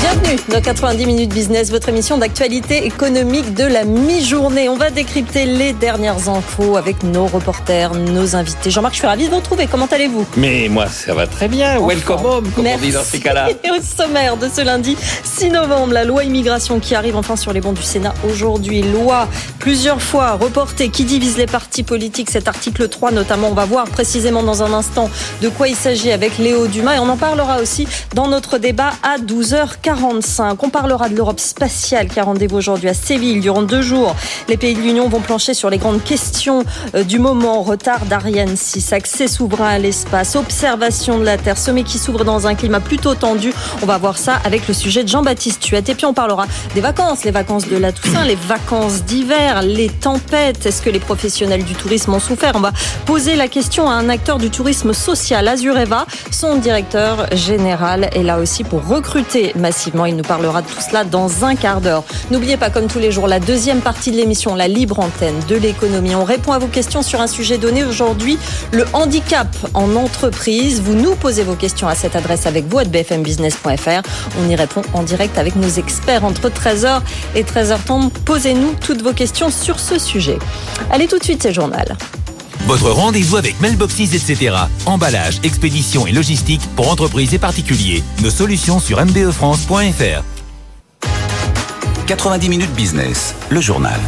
Bienvenue dans 90 minutes business, votre émission d'actualité économique de la mi-journée. On va décrypter les dernières infos avec nos reporters, nos invités. Jean-Marc, je suis ravie de vous retrouver. Comment allez-vous? Mais moi, ça va très bien. Welcome home, comme on dit dans ces cas-là. au sommaire de ce lundi 6 novembre, la loi immigration qui arrive enfin sur les bancs du Sénat aujourd'hui. Loi plusieurs fois reportée qui divise les partis politiques? Cet article 3 notamment, on va voir précisément dans un instant de quoi il s'agit avec Léo Dumas et on en parlera aussi dans notre débat à 12h40. On parlera de l'Europe spatiale qui a rendez-vous aujourd'hui à Séville. Durant deux jours, les pays de l'Union vont plancher sur les grandes questions euh, du moment. Retard d'Ariane 6, accès souverain à l'espace, observation de la Terre, sommet qui s'ouvre dans un climat plutôt tendu. On va voir ça avec le sujet de Jean-Baptiste Tuette. Et puis on parlera des vacances, les vacances de la Toussaint, les vacances d'hiver, les tempêtes. Est-ce que les professionnels du tourisme ont souffert? On va poser la question à un acteur du tourisme social, Azureva. Son directeur général est là aussi pour recruter massivement il nous parlera de tout cela dans un quart d'heure. N'oubliez pas, comme tous les jours, la deuxième partie de l'émission, la libre antenne de l'économie. On répond à vos questions sur un sujet donné aujourd'hui, le handicap en entreprise. Vous nous posez vos questions à cette adresse avec vous, à bfmbusiness.fr. On y répond en direct avec nos experts entre 13h et 13h30. Posez-nous toutes vos questions sur ce sujet. Allez tout de suite, c'est journal. Votre rendez-vous avec Mailboxes, etc. Emballage, expédition et logistique pour entreprises et particuliers. Nos solutions sur mbefrance.fr. 90 minutes business, le journal.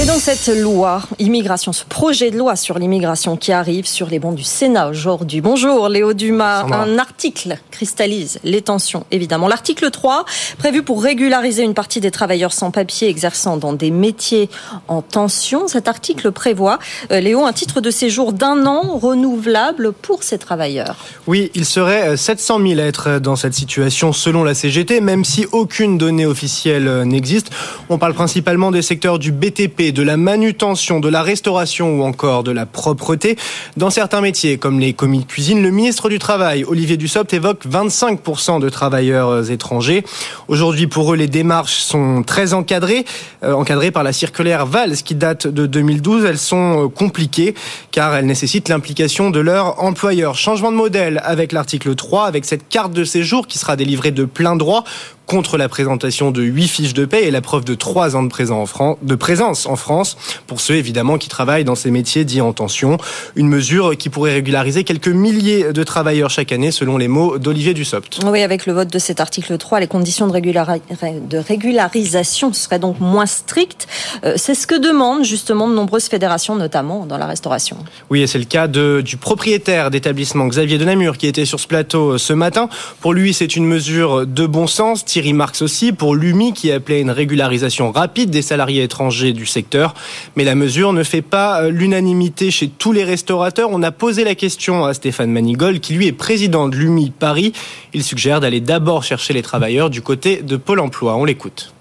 Et donc cette loi immigration, ce projet de loi sur l'immigration qui arrive sur les bancs du Sénat aujourd'hui. Bonjour Léo Dumas. Un article cristallise les tensions, évidemment. L'article 3, prévu pour régulariser une partie des travailleurs sans papier exerçant dans des métiers en tension. Cet article prévoit, euh, Léo, un titre de séjour d'un an renouvelable pour ces travailleurs. Oui, il serait 700 000 à être dans cette situation selon la CGT, même si aucune donnée officielle euh, n'existe. On parle principalement des secteurs du BTP de la manutention, de la restauration ou encore de la propreté. Dans certains métiers, comme les commis de cuisine, le ministre du Travail, Olivier Dussopt, évoque 25% de travailleurs euh, étrangers. Aujourd'hui, pour eux, les démarches sont très encadrées, euh, encadrées par la circulaire Valls qui date de 2012. Elles sont euh, compliquées car elles nécessitent l'implication de leur employeur. Changement de modèle avec l'article 3, avec cette carte de séjour qui sera délivrée de plein droit contre la présentation de huit fiches de paie et la preuve de trois ans de, présence en France pour ceux évidemment qui travaillent dans ces métiers dits en tension. Une mesure qui pourrait régulariser quelques milliers de travailleurs chaque année selon les mots d'Olivier Dussopt. Oui, avec le vote de cet article 3, les conditions de, de régularisation seraient donc moins strictes. Euh, c'est ce que demandent justement de nombreuses fédérations, notamment dans la restauration. Oui, et c'est le cas de, du propriétaire d'établissement Xavier de Namur qui était sur ce plateau euh, ce matin. Pour lui, c'est une mesure de bon sens Thierry Marx aussi pour l'UMI qui appelait une régularisation rapide des salariés étrangers du secteur. Mais la mesure ne fait pas euh, l'unanimité chez tous les restaurateurs. On a posé la question à Stéphane Manigol qui lui est président de l'UMI Paris. Il suggère d'aller d'abord chercher les travailleurs du côté de Pôle Emploi. On l'écoute.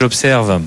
J'observe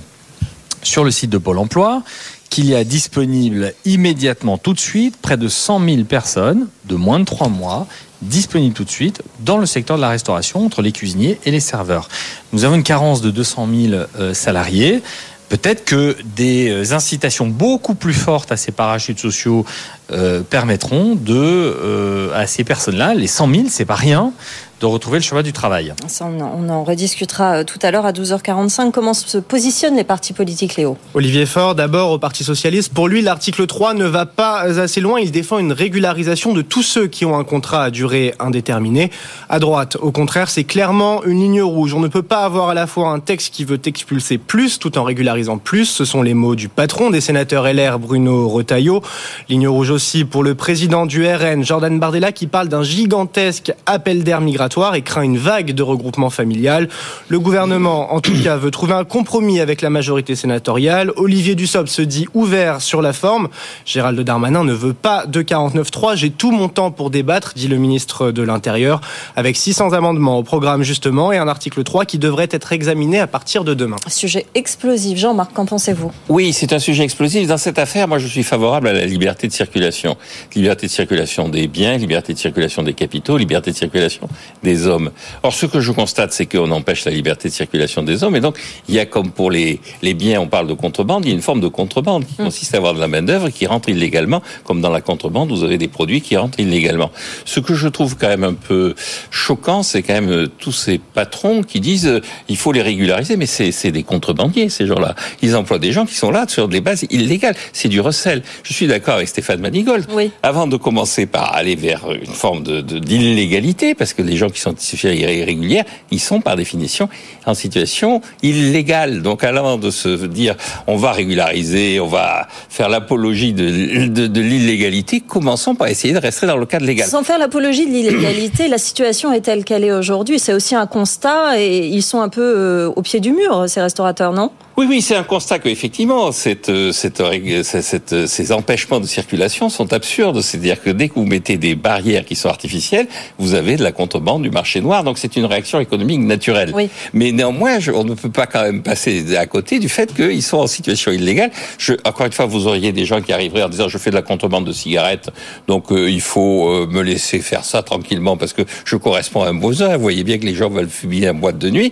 sur le site de Pôle Emploi qu'il y a disponible immédiatement tout de suite près de 100 000 personnes de moins de 3 mois disponible tout de suite dans le secteur de la restauration entre les cuisiniers et les serveurs. Nous avons une carence de 200 000 euh, salariés. Peut-être que des euh, incitations beaucoup plus fortes à ces parachutes sociaux euh, permettront de, à ces personnes-là, les 100 000, c'est pas rien, de retrouver le chemin du travail. on, en, rediscutera euh, tout à l'heure à 12h45. Comment se positionnent les partis politiques, Léo? Olivier Faure, d'abord au Parti Socialiste. Pour lui, l'article 3 ne va pas assez loin. Il défend une régularisation de tous ceux qui ont un contrat à durée indéterminée. À droite, au contraire, c'est clairement une ligne rouge. On ne peut pas avoir à la fois un texte qui veut expulser plus tout en régularisant plus. Ce sont les mots du patron des sénateurs LR, Bruno Retailleau. Ligne rouge aussi pour le président du RN, Jordan Bardella, qui parle d'un gigantesque appel d'air migratoire et craint une vague de regroupement familial. Le gouvernement, en tout cas, veut trouver un compromis avec la majorité sénatoriale. Olivier Dussopt se dit ouvert sur la forme. Gérald Darmanin ne veut pas de 49.3. J'ai tout mon temps pour débattre, dit le ministre de l'Intérieur, avec 600 amendements au programme justement et un article 3 qui devrait être examiné à partir de demain. Sujet explosif. Jean-Marc, qu'en pensez-vous? Oui, c'est un sujet explosif. Dans cette affaire, moi, je suis favorable à la liberté de circulation. Liberté de circulation des biens, liberté de circulation des capitaux, liberté de circulation des hommes. Or, ce que je constate, c'est qu'on empêche la liberté de circulation des hommes. Et donc, il y a comme pour les, les biens, on parle de contrebande, il y a une forme de contrebande qui mm. consiste à avoir de la main-d'œuvre qui rentre illégalement, comme dans la contrebande, vous avez des produits qui rentrent illégalement. Ce que je trouve quand même un peu choquant, c'est quand même euh, tous ces patrons qui disent euh, il faut les régulariser, mais c'est des contrebandiers, ces gens-là. Ils emploient des gens qui sont là sur des bases illégales. C'est du recel. Je suis d'accord avec Stéphane Manigold. Oui. Avant de commencer par aller vers une forme de d'illégalité, parce que les gens qui sont irrégulières, ils sont par définition en situation illégale. Donc, avant de se dire on va régulariser, on va faire l'apologie de, de, l'illégalité, commençons par essayer de rester dans le cadre légal. Sans faire l'apologie de l'illégalité, la situation est telle qu'elle est aujourd'hui. C'est aussi un constat et ils sont un peu euh, au pied du mur, ces restaurateurs, non? Oui, oui, c'est un constat qu'effectivement, cette, cette, cette, ces empêchements de circulation sont absurdes. C'est-à-dire que dès que vous mettez des barrières qui sont artificielles, vous avez de la contrebande du marché noir. Donc c'est une réaction économique naturelle. Oui. Mais néanmoins, on ne peut pas quand même passer à côté du fait qu'ils sont en situation illégale. Je, encore une fois, vous auriez des gens qui arriveraient en disant je fais de la contrebande de cigarettes, donc euh, il faut euh, me laisser faire ça tranquillement parce que je corresponds à un besoin. Vous voyez bien que les gens veulent fumer un boîte de nuit.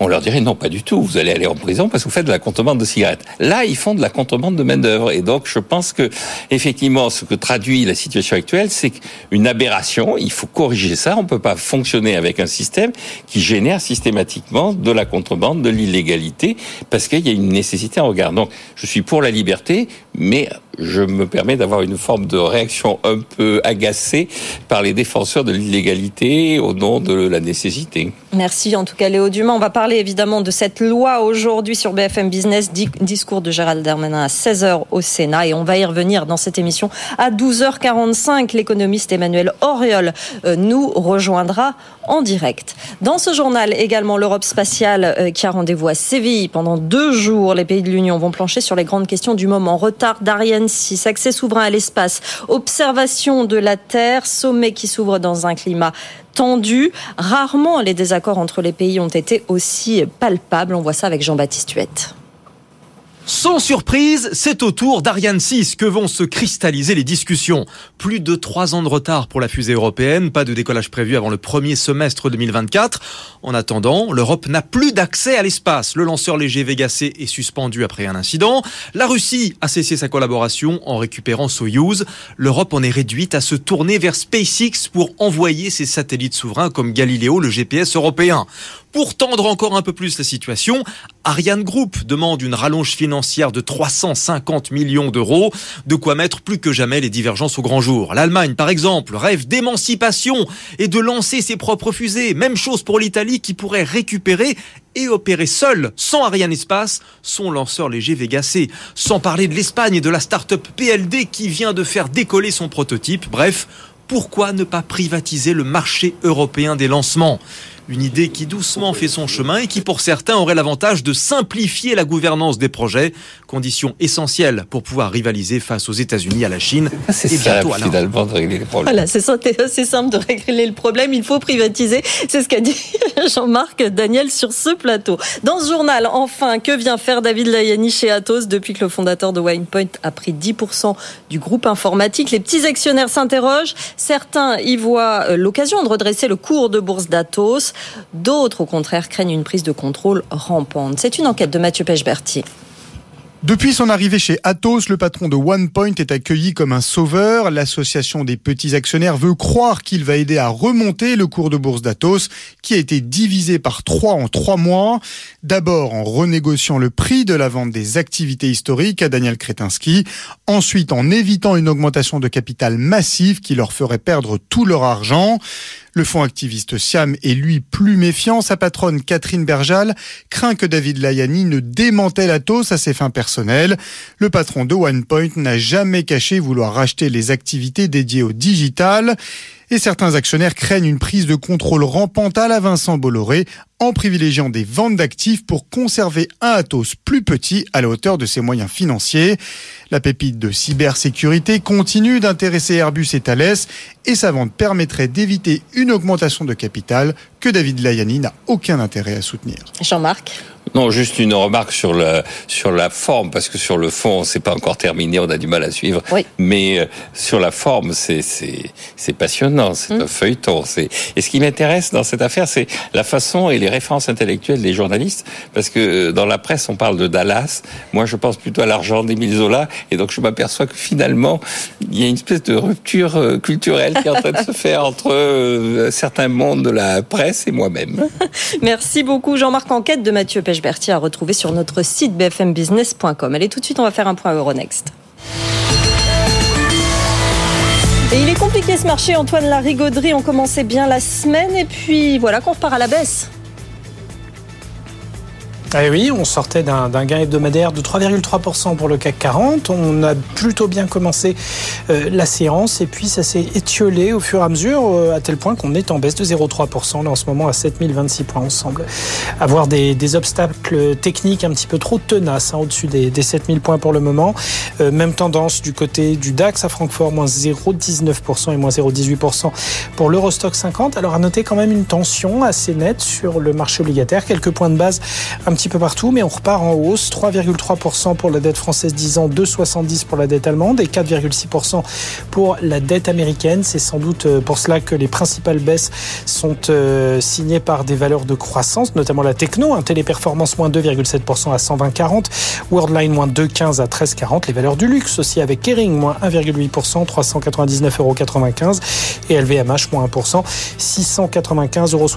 On leur dirait non, pas du tout. Vous allez aller en prison parce que vous faites de la contrebande de cigarettes. Là, ils font de la contrebande de main d'œuvre. Et donc, je pense que effectivement, ce que traduit la situation actuelle, c'est une aberration. Il faut corriger ça. On peut pas fonctionner avec un système qui génère systématiquement de la contrebande, de l'illégalité, parce qu'il y a une nécessité en regard. Donc, je suis pour la liberté, mais je me permets d'avoir une forme de réaction un peu agacée par les défenseurs de l'illégalité au nom de la nécessité. Merci en tout cas Léo Dumas. On va parler évidemment de cette loi aujourd'hui sur BFM Business, discours de Gérald Darmanin à 16h au Sénat et on va y revenir dans cette émission à 12h45. L'économiste Emmanuel Auriol euh, nous rejoindra en direct. Dans ce journal également l'Europe spatiale euh, qui a rendez-vous à Séville pendant deux jours. Les pays de l'Union vont plancher sur les grandes questions du moment. Retard d'Ariane 6, accès souverain à l'espace, observation de la Terre, sommet qui s'ouvre dans un climat tendu. Rarement les désaccords entre les pays ont été aussi palpables. On voit ça avec Jean-Baptiste Huette. Sans surprise, c'est au tour d'Ariane 6 que vont se cristalliser les discussions. Plus de trois ans de retard pour la fusée européenne, pas de décollage prévu avant le premier semestre 2024. En attendant, l'Europe n'a plus d'accès à l'espace. Le lanceur léger Vega C est suspendu après un incident. La Russie a cessé sa collaboration en récupérant Soyuz. L'Europe en est réduite à se tourner vers SpaceX pour envoyer ses satellites souverains comme Galileo, le GPS européen. Pour tendre encore un peu plus la situation, Ariane Group demande une rallonge financière de 350 millions d'euros, de quoi mettre plus que jamais les divergences au grand jour. L'Allemagne, par exemple, rêve d'émancipation et de lancer ses propres fusées. Même chose pour l'Italie qui pourrait récupérer et opérer seul, sans Ariane Espace, son lanceur léger Vega. Sans parler de l'Espagne et de la start-up PLD qui vient de faire décoller son prototype. Bref, pourquoi ne pas privatiser le marché européen des lancements? Une idée qui doucement fait son chemin et qui pour certains aurait l'avantage de simplifier la gouvernance des projets, condition essentielle pour pouvoir rivaliser face aux États-Unis, à la Chine c'est et bientôt à finalement de régler le problème. Voilà, c'est simple de régler le problème, il faut privatiser. C'est ce qu'a dit Jean-Marc Daniel sur ce plateau. Dans ce journal, enfin, que vient faire David Layani chez Atos depuis que le fondateur de Winepoint a pris 10% du groupe informatique? Les petits actionnaires s'interrogent. Certains y voient euh, l'occasion de redresser le cours de bourse d'Atos. D'autres, au contraire, craignent une prise de contrôle rampante. C'est une enquête de Mathieu Pechberti. Depuis son arrivée chez Atos, le patron de OnePoint est accueilli comme un sauveur. L'association des petits actionnaires veut croire qu'il va aider à remonter le cours de bourse d'Atos, qui a été divisé par trois en trois mois. D'abord en renégociant le prix de la vente des activités historiques à Daniel Kretinsky. Ensuite en évitant une augmentation de capital massive qui leur ferait perdre tout leur argent. Le fonds activiste Siam est lui plus méfiant. Sa patronne Catherine Berjal craint que David Layani ne démantèle Atos à ses fins personnelles. Le patron de OnePoint n'a jamais caché vouloir racheter les activités dédiées au digital. Et certains actionnaires craignent une prise de contrôle rampante à la Vincent Bolloré en privilégiant des ventes d'actifs pour conserver un Atos plus petit à la hauteur de ses moyens financiers. La pépite de cybersécurité continue d'intéresser Airbus et Thales et sa vente permettrait d'éviter une augmentation de capital que David Layani n'a aucun intérêt à soutenir. Jean-Marc Non, juste une remarque sur la sur la forme parce que sur le fond c'est pas encore terminé, on a du mal à suivre. Oui. Mais euh, sur la forme, c'est c'est c'est passionnant, c'est Mm. un feuilleton. C'est et ce qui m'intéresse dans cette affaire, c'est la façon et les références intellectuelles des journalistes parce que euh, dans la presse on parle de Dallas. Moi, je pense plutôt à l'argent d'Émile Zola et donc je m'aperçois que finalement il y a une espèce de rupture euh, culturelle qui est en train de se faire entre euh, certains mondes de la presse et moi-même. Merci beaucoup Jean-Marc Enquête de Mathieu À retrouver sur notre site bfmbusiness.com. Allez tout de suite, on va faire un point Euronext. Et il est compliqué ce marché, Antoine Larigauderie. On commençait bien la semaine et puis voilà qu'on repart à la baisse. Eh oui, on sortait d'un gain hebdomadaire de 3,3% pour le CAC 40. On a plutôt bien commencé euh, la séance et puis ça s'est étiolé au fur et à mesure euh, à tel point qu'on est en baisse de 0,3% là en ce moment à 7026 points. On semble avoir des, des obstacles techniques un petit peu trop tenaces hein, au-dessus des, des 7000 points pour le moment. Euh, même tendance du côté du DAX à Francfort, moins 0,19% et moins 0,18% pour l'Eurostock 50. Alors à noter quand même une tension assez nette sur le marché obligataire, quelques points de base un petit peu partout, mais on repart en hausse, 3,3% pour la dette française 10 ans, 2,70 pour la dette allemande et 4,6% pour la dette américaine. C'est sans doute euh, pour cela que les principales baisses sont euh, signées par des valeurs de croissance, notamment la techno, un téléperformance moins 2,7% à 120,40, Worldline moins 2,15 à 13,40, les valeurs du luxe aussi avec Kering moins 1,8%, 399,95 euros et LVMH moins 1%, 695,70 euros.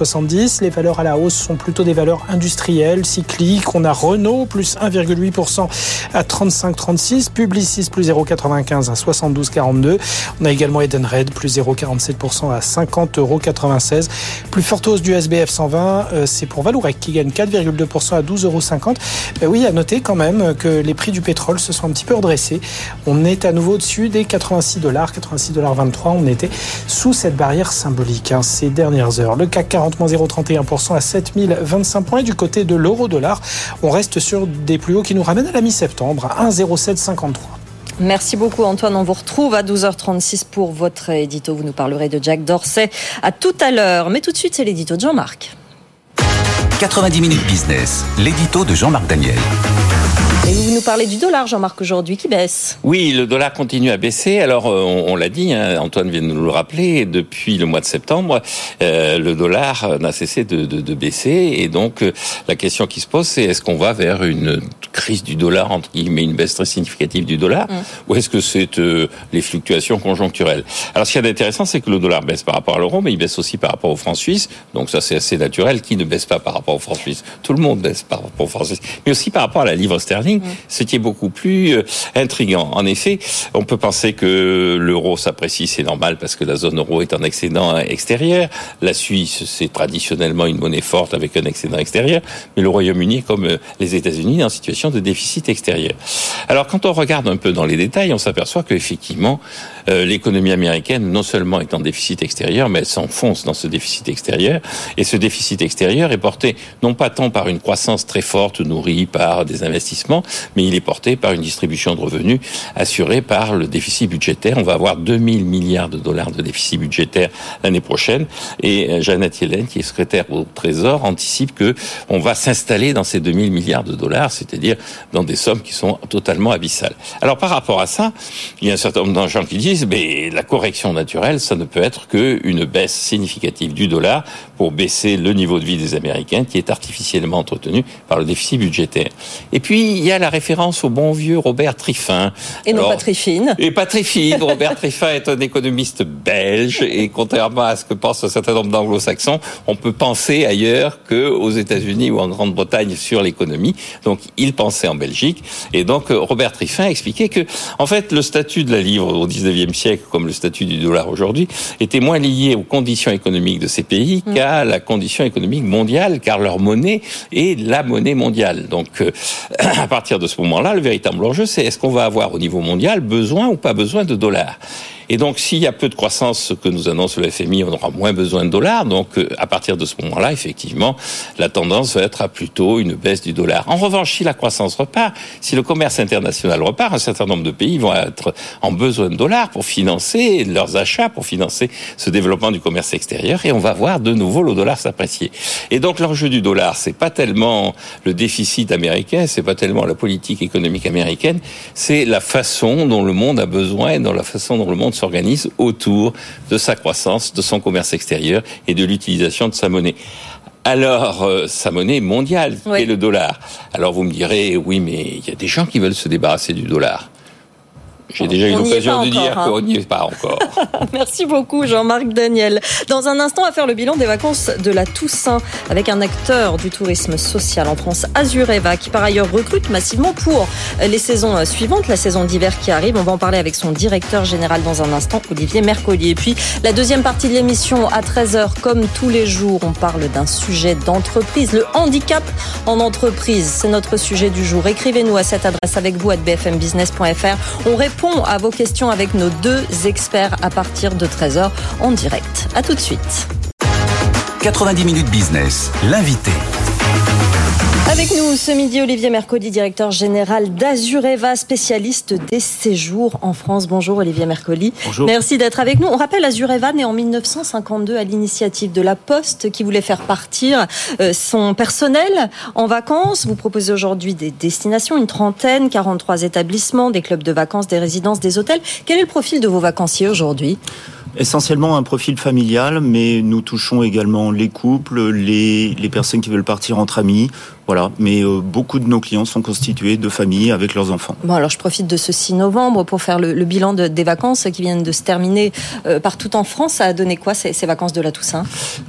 Les valeurs à la hausse sont plutôt des valeurs industrielles, cycliques. On a Renault plus 1,8% à 35,36, Publicis plus 0,95 à 72,42. On a également Edenred plus 0,47% à 50,96 euros. Plus forte hausse du SBF 120, euh, c'est pour Valourec qui gagne 4,2% à 12,50 euros. Ben oui, à noter quand même que les prix du pétrole se sont un petit peu redressés. On est à nouveau au-dessus des 86 dollars, 86 dollars 23. On était sous cette barrière symbolique hein, ces dernières heures. Le CAC 40 moins 0,31% à 7025 points. Du côté de on reste sur des plus hauts qui nous ramènent à la mi-septembre, à 1,0753. Merci beaucoup Antoine. On vous retrouve à 12h36 pour votre édito. Vous nous parlerez de Jack Dorsey à tout à l'heure. Mais tout de suite, c'est l'édito de Jean-Marc. 90 minutes business, l'édito de Jean-Marc Daniel. Et vous nous parlez du dollar, Jean-Marc, aujourd'hui, qui baisse. Oui, le dollar continue à baisser. Alors, euh, on, on l'a dit, hein, Antoine vient de nous le rappeler, depuis le mois de septembre, euh, le dollar n'a cessé de, de, de, baisser. Et donc, euh, la question qui se pose, c'est est-ce qu'on va vers une crise du dollar, entre guillemets, une baisse très significative du dollar, Mm. ou est-ce que c'est euh, les fluctuations conjoncturelles? Alors, ce qui est intéressant, c'est que le dollar baisse par rapport à l'euro, mais il baisse aussi par rapport au franc suisse. Donc, ça, c'est assez naturel. Qui ne baisse pas par rapport au franc suisse Tout le monde baisse par rapport au franc suisse. Mais aussi par rapport à la livre sterling, ce qui est beaucoup plus euh, intrigant. En effet, on peut penser que l'euro s'apprécie, c'est normal parce que la zone euro est en excédent extérieur. La Suisse, c'est traditionnellement une monnaie forte avec un excédent extérieur, mais le Royaume-Uni, comme euh, les États-Unis, est en situation de déficit extérieur. Alors, quand on regarde un peu dans les détails, on s'aperçoit qu'effectivement, euh, l'économie américaine, non seulement est en déficit extérieur, mais elle s'enfonce dans ce déficit extérieur. Et ce déficit extérieur est porté non pas tant par une croissance très forte nourrie par des investissements, mais il est porté par une distribution de revenus assurée par le déficit budgétaire. On va avoir 2000 milliards de dollars de déficit budgétaire l'année prochaine. Et euh, Janet Yellen, qui est secrétaire au Trésor, anticipe que on va s'installer dans ces 2000 milliards de dollars, c'est-à-dire dans des sommes qui sont totalement abyssales. Alors par rapport à ça, il y a un certain nombre de gens qui disent, mais la correction naturelle, ça ne peut être qu'une baisse significative du dollar pour baisser le niveau de vie des Américains qui est artificiellement entretenu par le déficit budgétaire. Et puis, il y a la référence au bon vieux Robert Triffin. Et non pas Triffine. Et pas Triffine. Robert Triffin est un économiste belge et contrairement à ce que pensent un certain nombre d'anglo-saxons, on peut penser ailleurs qu'aux États-Unis ou en Grande-Bretagne sur l'économie. Donc, il pensait en Belgique. Et donc, Robert Triffin expliquait que, en fait, le statut de la livre au 19e siècle, comme le statut du dollar aujourd'hui, était moins lié aux conditions économiques de ces pays Mm. qu'à la condition économique mondiale, car leur monnaie est la monnaie mondiale. Donc, euh, à partir de ce moment-là, le véritable enjeu, c'est est-ce qu'on va avoir au niveau mondial besoin ou pas besoin de dollars? Et donc, s'il y a peu de croissance, ce que nous annonce le FMI, on aura moins besoin de dollars. Donc, euh, à partir de ce moment-là, effectivement, la tendance va être à plutôt une baisse du dollar. En revanche, si la croissance repart, si le commerce international repart, un certain nombre de pays vont être en besoin de dollars pour financer leurs achats, pour financer ce développement du commerce extérieur, et on va voir de nouveau le dollar s'apprécier. Et donc, l'enjeu du dollar, c'est pas tellement le déficit américain, c'est pas tellement la politique économique américaine, c'est la façon dont le monde a besoin et dans la façon dont le monde s'organise autour de sa croissance, de son commerce extérieur et de l'utilisation de sa monnaie. Alors, euh, sa monnaie mondiale, qui est le dollar. Alors vous me direz, oui, mais il y a des gens qui veulent se débarrasser du dollar. J'ai déjà eu l'occasion de dire hein. qu'on n'y est pas encore. Merci beaucoup Jean-Marc Daniel. Dans un instant, on va faire le bilan des vacances de la Toussaint avec un acteur du tourisme social en France, Azureva, qui par ailleurs recrute massivement pour les saisons suivantes, la saison d'hiver qui arrive. On va en parler avec son directeur général dans un instant, Olivier Mercolier. Et puis la deuxième partie de l'émission à 13h, comme tous les jours, on parle d'un sujet d'entreprise, le handicap en entreprise. C'est notre sujet du jour. Écrivez-nous à cette adresse avec vous à bfmbusiness.fr. On répond à vos questions avec nos deux experts à partir de 13h en direct. À tout de suite. 90 minutes business, l'invité. Avec nous ce midi, Olivier Mercodi, directeur général d'Azureva, spécialiste des séjours en France. Bonjour Olivier Mercoli. Bonjour. Merci d'être avec nous. On rappelle Azureva, né en 1952 à l'initiative de la Poste, qui voulait faire partir euh, son personnel en vacances. Vous proposez aujourd'hui des destinations, une trentaine, 43 établissements, des clubs de vacances, des résidences, des hôtels. Quel est le profil de vos vacanciers aujourd'hui? Essentiellement un profil familial, mais nous touchons également les couples, les, les personnes qui veulent partir entre amis, voilà, mais euh, beaucoup de nos clients sont constitués de familles avec leurs enfants. Bon, alors je profite de ce 6 novembre pour faire le, le bilan de, des vacances qui viennent de se terminer euh, partout en France. Ça a donné quoi ces, ces, vacances de la Toussaint?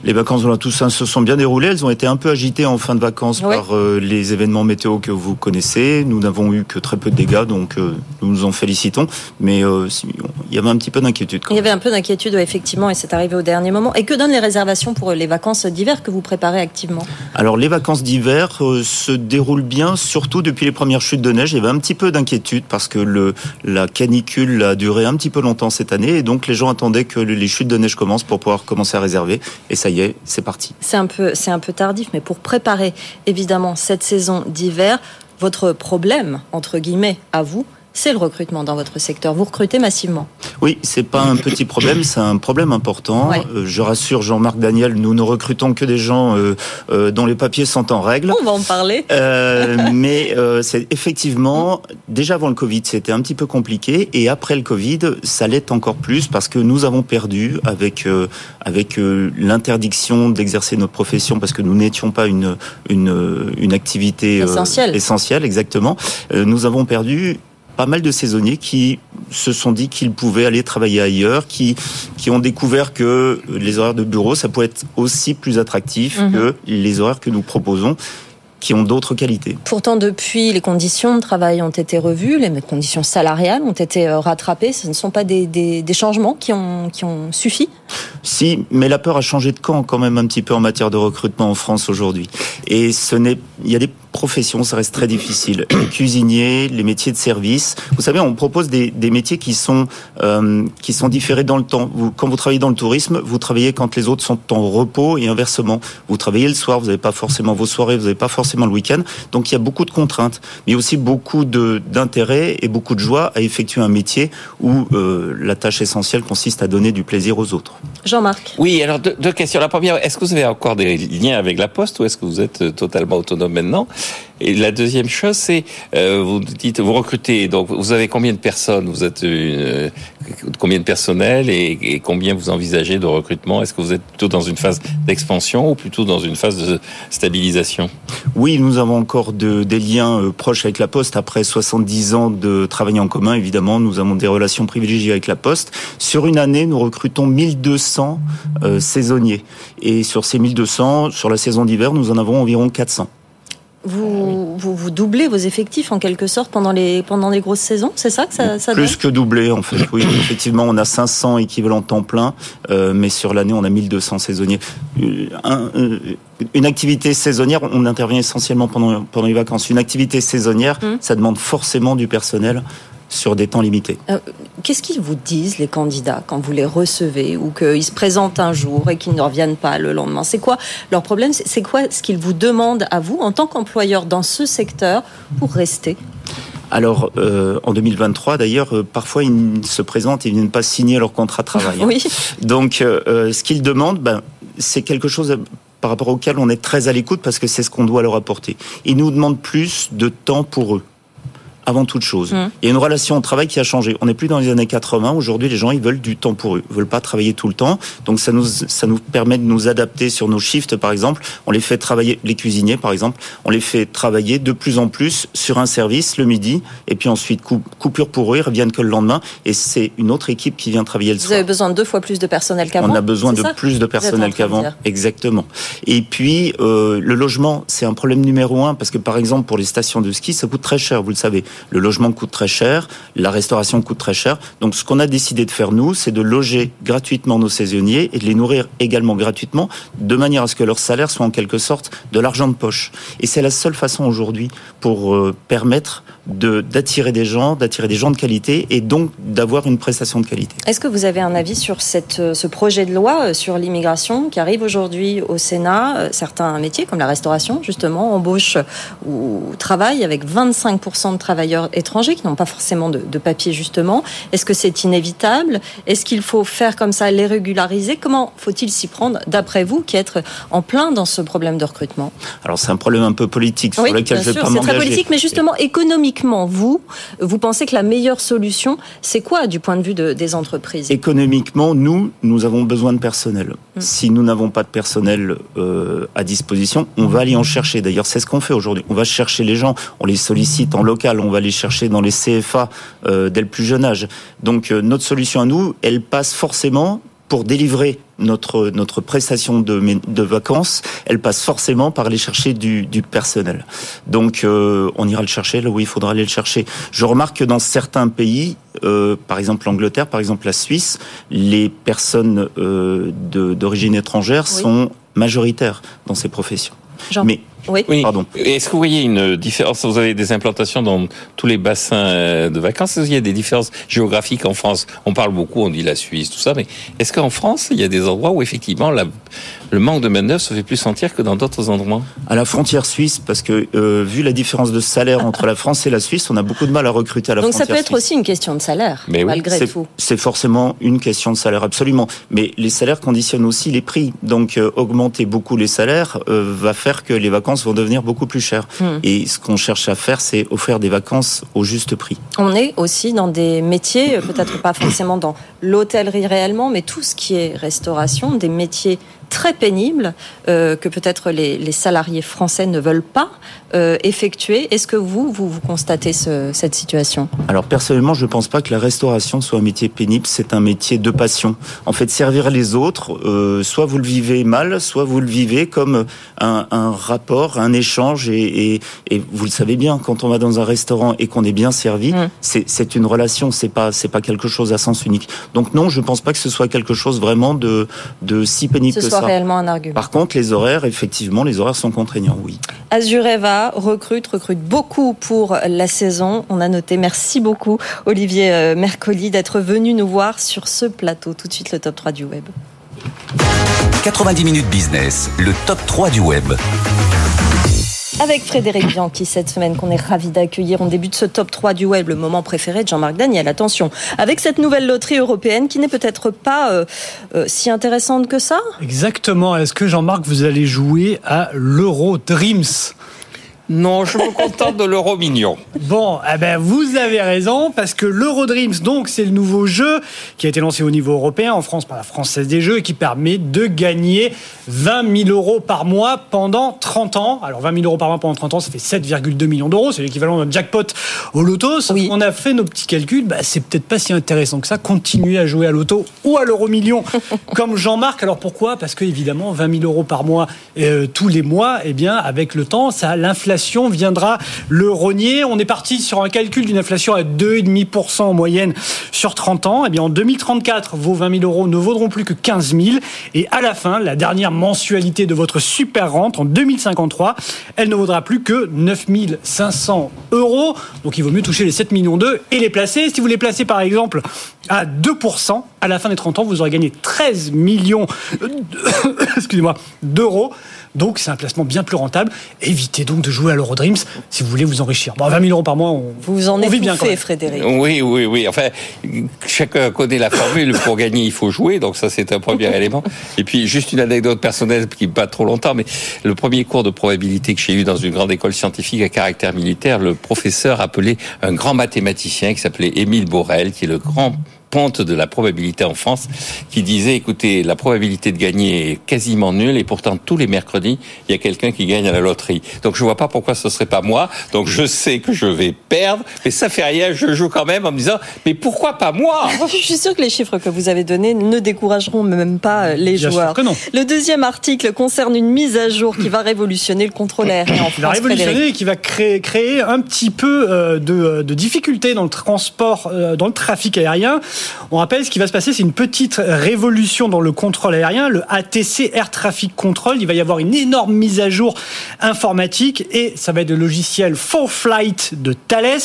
Les vacances de la Toussaint se sont bien déroulées. Elles ont été un peu agitées en fin de vacances oui. par euh, les événements météo que vous connaissez. Nous n'avons eu que très peu de dégâts, donc nous nous en félicitons. Mais il y avait un petit peu d'inquiétude. Il y avait un peu d'inquiétude, effectivement, et c'est arrivé au dernier moment. Et que donnent les réservations pour les vacances d'hiver que vous préparez activement? Alors les vacances d'hiver se déroule bien, surtout depuis les premières chutes de neige. Il y avait un petit peu d'inquiétude parce que la canicule a duré un petit peu longtemps cette année et donc les gens attendaient que les chutes de neige commencent pour pouvoir commencer à réserver. Et ça y est, c'est parti. C'est un peu tardif, mais pour préparer évidemment cette saison d'hiver, votre problème entre guillemets à vous, c'est le recrutement dans votre secteur. Vous recrutez massivement. Oui, c'est pas un petit problème, c'est un problème important. Ouais. Euh, je rassure Jean-Marc Daniel, nous ne recrutons que des gens euh, euh, dont les papiers sont en règle. On va en parler. mais c'est effectivement déjà avant le Covid, c'était un petit peu compliqué, et après le Covid, ça l'est encore plus parce que nous avons perdu avec avec l'interdiction d'exercer notre profession parce que nous n'étions pas une une une activité essentielle. essentielle exactement. nous avons perdu pas mal de saisonniers qui se sont dit qu'ils pouvaient aller travailler ailleurs, qui, qui ont découvert que les horaires de bureau, ça pouvait être aussi plus attractif mmh. que les horaires que nous proposons qui ont d'autres qualités. Pourtant, depuis, les conditions de travail ont été revues, les conditions salariales ont été rattrapées. Ce ne sont pas des, des, des changements qui ont, qui ont suffi? Si, mais la peur a changé de camp quand même un petit peu en matière de recrutement en France aujourd'hui. Et ce n'est, il y a des professions, ça reste très difficile. Les cuisiniers, les métiers de service. Vous savez, on propose des, des métiers qui sont euh, qui sont différés dans le temps. Vous, quand vous travaillez dans le tourisme, vous travaillez quand les autres sont en repos et inversement. Vous travaillez le soir, vous n'avez pas forcément vos soirées, vous n'avez pas forcément le week-end. Donc il y a beaucoup de contraintes, mais aussi beaucoup d'intérêt et beaucoup de joie à effectuer un métier où euh, la tâche essentielle consiste à donner du plaisir aux autres. Jean-Marc. Oui, alors deux, deux, questions. La première, est-ce que vous avez encore des liens avec la Poste ou est-ce que vous êtes totalement autonome maintenant? Et la deuxième chose, c'est euh, vous dites vous recrutez. Donc vous avez combien de personnes Vous êtes euh, combien de personnel et, combien vous envisagez de recrutement? Est-ce que vous êtes plutôt dans une phase d'expansion ou plutôt dans une phase de stabilisation? Oui, nous avons encore de, des liens euh, proches avec la Poste. Après 70 ans de travail en commun, évidemment, nous avons des relations privilégiées avec la Poste. Sur une année, nous recrutons 1200 euh, saisonniers. Et sur ces 1200, sur la saison d'hiver, nous en avons environ 400. Vous, vous, vous, doublez vos effectifs en quelque sorte pendant les, pendant les grosses saisons, c'est ça que ça, ça Plus que doubler en fait, oui. Effectivement, on a 500 équivalents temps plein, euh, mais sur l'année, on a 1200 saisonniers. Un, euh, une activité saisonnière, on intervient essentiellement pendant, pendant les vacances. Une activité saisonnière, mmh. ça demande forcément du personnel sur des temps limités. Euh, qu'est-ce qu'ils vous disent, les candidats, quand vous les recevez ou qu'ils se présentent un jour et qu'ils ne reviennent pas le lendemain? C'est quoi leur problème? C'est quoi ce qu'ils vous demandent à vous, en tant qu'employeur dans ce secteur, pour rester? Alors, euh, en 2023, d'ailleurs, euh, parfois ils se présentent et ils ne viennent pas signer leur contrat de travail. oui. Donc, ce qu'ils demandent, ben, c'est quelque chose par rapport auquel on est très à l'écoute parce que c'est ce qu'on doit leur apporter. Ils nous demandent plus de temps pour eux avant toute chose. Mmh. Il y a une relation au travail qui a changé. On n'est plus dans les années 80. Aujourd'hui, les gens, ils veulent du temps pour eux. Ils veulent pas travailler tout le temps. Donc, ça nous, ça nous permet de nous adapter sur nos shifts, par exemple. On les fait travailler, les cuisiniers, par exemple, on les fait travailler de plus en plus sur un service le midi. Et puis ensuite, coupure pour eux. Ils reviennent que le lendemain. Et c'est une autre équipe qui vient travailler le soir. Vous avez besoin de deux fois plus de personnel qu'avant. On a besoin de plus de personnel qu'avant. Exactement. Et puis, euh, le logement, c'est un problème numéro un parce que, par exemple, pour les stations de ski, ça coûte très cher, vous le savez. Le logement coûte très cher, la restauration coûte très cher. Donc ce qu'on a décidé de faire nous, c'est de loger gratuitement nos saisonniers et de les nourrir également gratuitement, de manière à ce que leur salaire soit en quelque sorte de l'argent de poche. Et c'est la seule façon aujourd'hui pour euh, permettre d'attirer des gens, d'attirer des gens de qualité et donc d'avoir une prestation de qualité. Est-ce que vous avez un avis sur euh, ce projet de loi euh, sur l'immigration qui arrive aujourd'hui au Sénat Certains métiers comme la restauration justement embauchent ou travaillent avec 25% de travailleurs étrangers qui n'ont pas forcément de, de papier justement. Est-ce que c'est inévitable? Est-ce qu'il faut faire comme ça, les régulariser? Comment faut-il s'y prendre d'après vous qui êtes en plein dans ce problème de recrutement? Alors c'est un problème un peu politique sur lequel je vais pas m'engager. C'est très politique, mais justement économiquement, vous, vous pensez que la meilleure solution, c'est quoi du point de vue de, des entreprises? Économiquement, nous, nous avons besoin de personnel. Mm. Si nous n'avons pas de personnel euh, à disposition, on va aller en chercher. D'ailleurs, c'est ce qu'on fait aujourd'hui. On va chercher les gens, on les sollicite en local, on va les chercher dans les CFA euh, dès le plus jeune âge. Donc euh, notre solution à nous, elle passe forcément pour délivrer notre notre prestation de, de vacances, elle passe forcément par aller chercher du, du personnel. Donc euh, on ira le chercher là où il faudra aller le chercher. Je remarque que dans certains pays, euh, par exemple l'Angleterre, par exemple la Suisse, les personnes euh, d'origine étrangère sont majoritaires dans ces professions. Mais oui. Pardon. Est-ce que vous voyez une différence? Vous avez des implantations dans tous les bassins euh, de vacances? Est-ce qu'il y a des différences géographiques en France? On parle beaucoup, on dit la Suisse, tout ça, mais est-ce qu'en France, il y a des endroits où effectivement la, le manque de main-d'œuvre se fait plus sentir que dans d'autres endroits? À la frontière suisse, parce que euh, vu la différence de salaire entre la France et la Suisse, on a beaucoup de mal à recruter à la Donc frontière. Donc ça peut être aussi une question de salaire, mais malgré oui, tout. C'est forcément une question de salaire, absolument. Mais les salaires conditionnent aussi les prix. Donc euh, augmenter beaucoup les salaires euh, va faire que les vacances vont devenir beaucoup plus chères. Hmm. Et ce qu'on cherche à faire, c'est offrir des vacances au juste prix. On est aussi dans des métiers, peut-être pas forcément dans l'hôtellerie réellement, mais tout ce qui est restauration, des métiers très pénibles euh, que peut-être les, les, salariés français ne veulent pas euh, effectuer. Est-ce que vous, vous, vous constatez ce, cette situation? Alors personnellement, je ne pense pas que la restauration soit un métier pénible, c'est un métier de passion. En fait, servir les autres, euh, soit vous le vivez mal, soit vous le vivez comme un, un rapport, un échange, et, et, et, vous le savez bien, quand on va dans un restaurant et qu'on est bien servi, mmh. c'est une relation, c'est pas pas quelque chose à sens unique. Donc non, je ne pense pas que ce soit quelque chose vraiment de, de si pénible que ça. réellement un argument. Par contre, les horaires, effectivement, les horaires sont contraignants, oui. Azureva recrute, recrute beaucoup pour la saison. On a noté. Merci beaucoup, Olivier Mercoli, d'être venu nous voir sur ce plateau. Tout de suite, le top 3 du web. 90 minutes business, le top 3 du web. Avec Frédéric Bianchi cette semaine qu'on est ravi d'accueillir. On débute ce top 3 du web, le moment préféré de Jean-Marc Daniel. Attention, avec cette nouvelle loterie européenne qui n'est peut-être pas euh, euh, si intéressante que ça? Exactement. Est-ce que Jean-Marc, vous allez jouer à l'Euro Dreams? Non, je me contente de l'euro mignon. Bon, eh ben vous avez raison, parce que l'Eurodreams, donc, c'est le nouveau jeu qui a été lancé au niveau européen, en France par la Française des Jeux, et qui permet de gagner 20 000 euros par mois pendant 30 ans. Alors 20 000 euros par mois pendant 30 ans, ça fait 7,2 millions d'euros, c'est l'équivalent d'un jackpot au loto. Sauf oui. qu'on a fait nos petits calculs, bah, c'est peut-être pas si intéressant que ça, continuer à jouer à loto ou à l'euro million, comme Jean-Marc. Alors pourquoi? Parce que évidemment, 20 000 euros par mois euh, tous les mois, eh bien, avec le temps, ça l'inflation viendra le rogner. On est parti sur un calcul d'une inflation à 2,5% en moyenne sur 30 ans. Et eh bien en 2034, vos 20 000 euros ne vaudront plus que 15 000. Et à la fin, la dernière mensualité de votre super rente en 2053, elle ne vaudra plus que 9 500 euros. Donc il vaut mieux toucher les 7 millions d'euros et les placer. Si vous les placez par exemple à 2%, à la fin des 30 ans, vous aurez gagné 13 millions excusez-moi, d'euros. Donc c'est un placement bien plus rentable. Évitez donc de jouer à l'Eurodreams si vous voulez vous enrichir. Bon, 20 000 euros par mois, on, vous en on vit bien. Frédéric. Oui, oui, oui. Enfin, chacun connaît la formule. Pour gagner, il faut jouer. Donc ça, c'est un premier élément. Et puis juste une anecdote personnelle qui pas trop longtemps, mais le premier cours de probabilité que j'ai eu dans une grande école scientifique à caractère militaire, le professeur appelait un grand mathématicien qui s'appelait Émile Borel, qui est le grand de la probabilité en France, qui disait, écoutez, la probabilité de gagner est quasiment nulle, et pourtant tous les mercredis, il y a quelqu'un qui gagne à la loterie. Donc je vois pas pourquoi ce serait pas moi. Donc je sais que je vais perdre, mais ça fait rien, je joue quand même en me disant, mais pourquoi pas moi? Je suis sûr que les chiffres que vous avez donnés ne décourageront même pas euh, les joueurs. Le deuxième article concerne une mise à jour qui va révolutionner le contrôle aérien en France. va révolutionner et qui va créer, créer un petit peu euh, de, de difficultés dans le transport, euh, dans le trafic aérien. On rappelle ce qui va se passer, c'est une petite révolution dans le contrôle aérien, le ATC Air Traffic Control. Il va y avoir une énorme mise à jour informatique et ça va être le logiciel 4Flight de Thales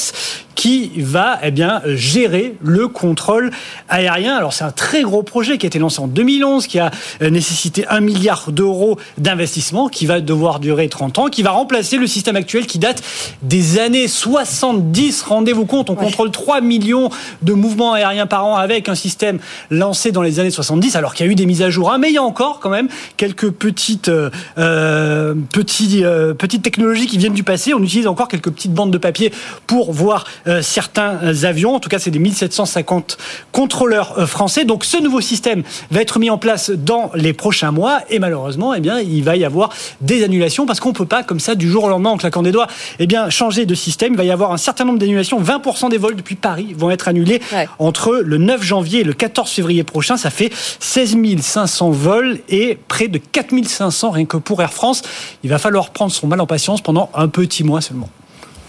qui va eh bien gérer le contrôle aérien. Alors c'est un très gros projet qui a été lancé en 2011, qui a nécessité un milliard d'euros d'investissement, qui va devoir durer 30 ans, qui va remplacer le système actuel qui date des années 70. Rendez-vous compte, on contrôle 3 millions de mouvements aériens par an avec un système lancé dans les années 70, alors qu'il y a eu des mises à jour. Hein, mais il y a encore quand même quelques petites, euh, euh petits, euh, petites technologies qui viennent du passé. On utilise encore quelques petites bandes de papier pour voir euh, certains avions. En tout cas, c'est des 1750 contrôleurs français. Donc, ce nouveau système va être mis en place dans les prochains mois. Et malheureusement, eh bien, il va y avoir des annulations parce qu'on peut pas, comme ça, du jour au lendemain, en claquant des doigts, eh bien, changer de système. Il va y avoir un certain nombre d'annulations. 20% des vols depuis Paris vont être annulés entre le 9 janvier et le 14 février prochain. Ça fait 16 500 vols et près de 4 500 rien que pour Air France. Il va falloir prendre son mal en patience pendant un petit mois seulement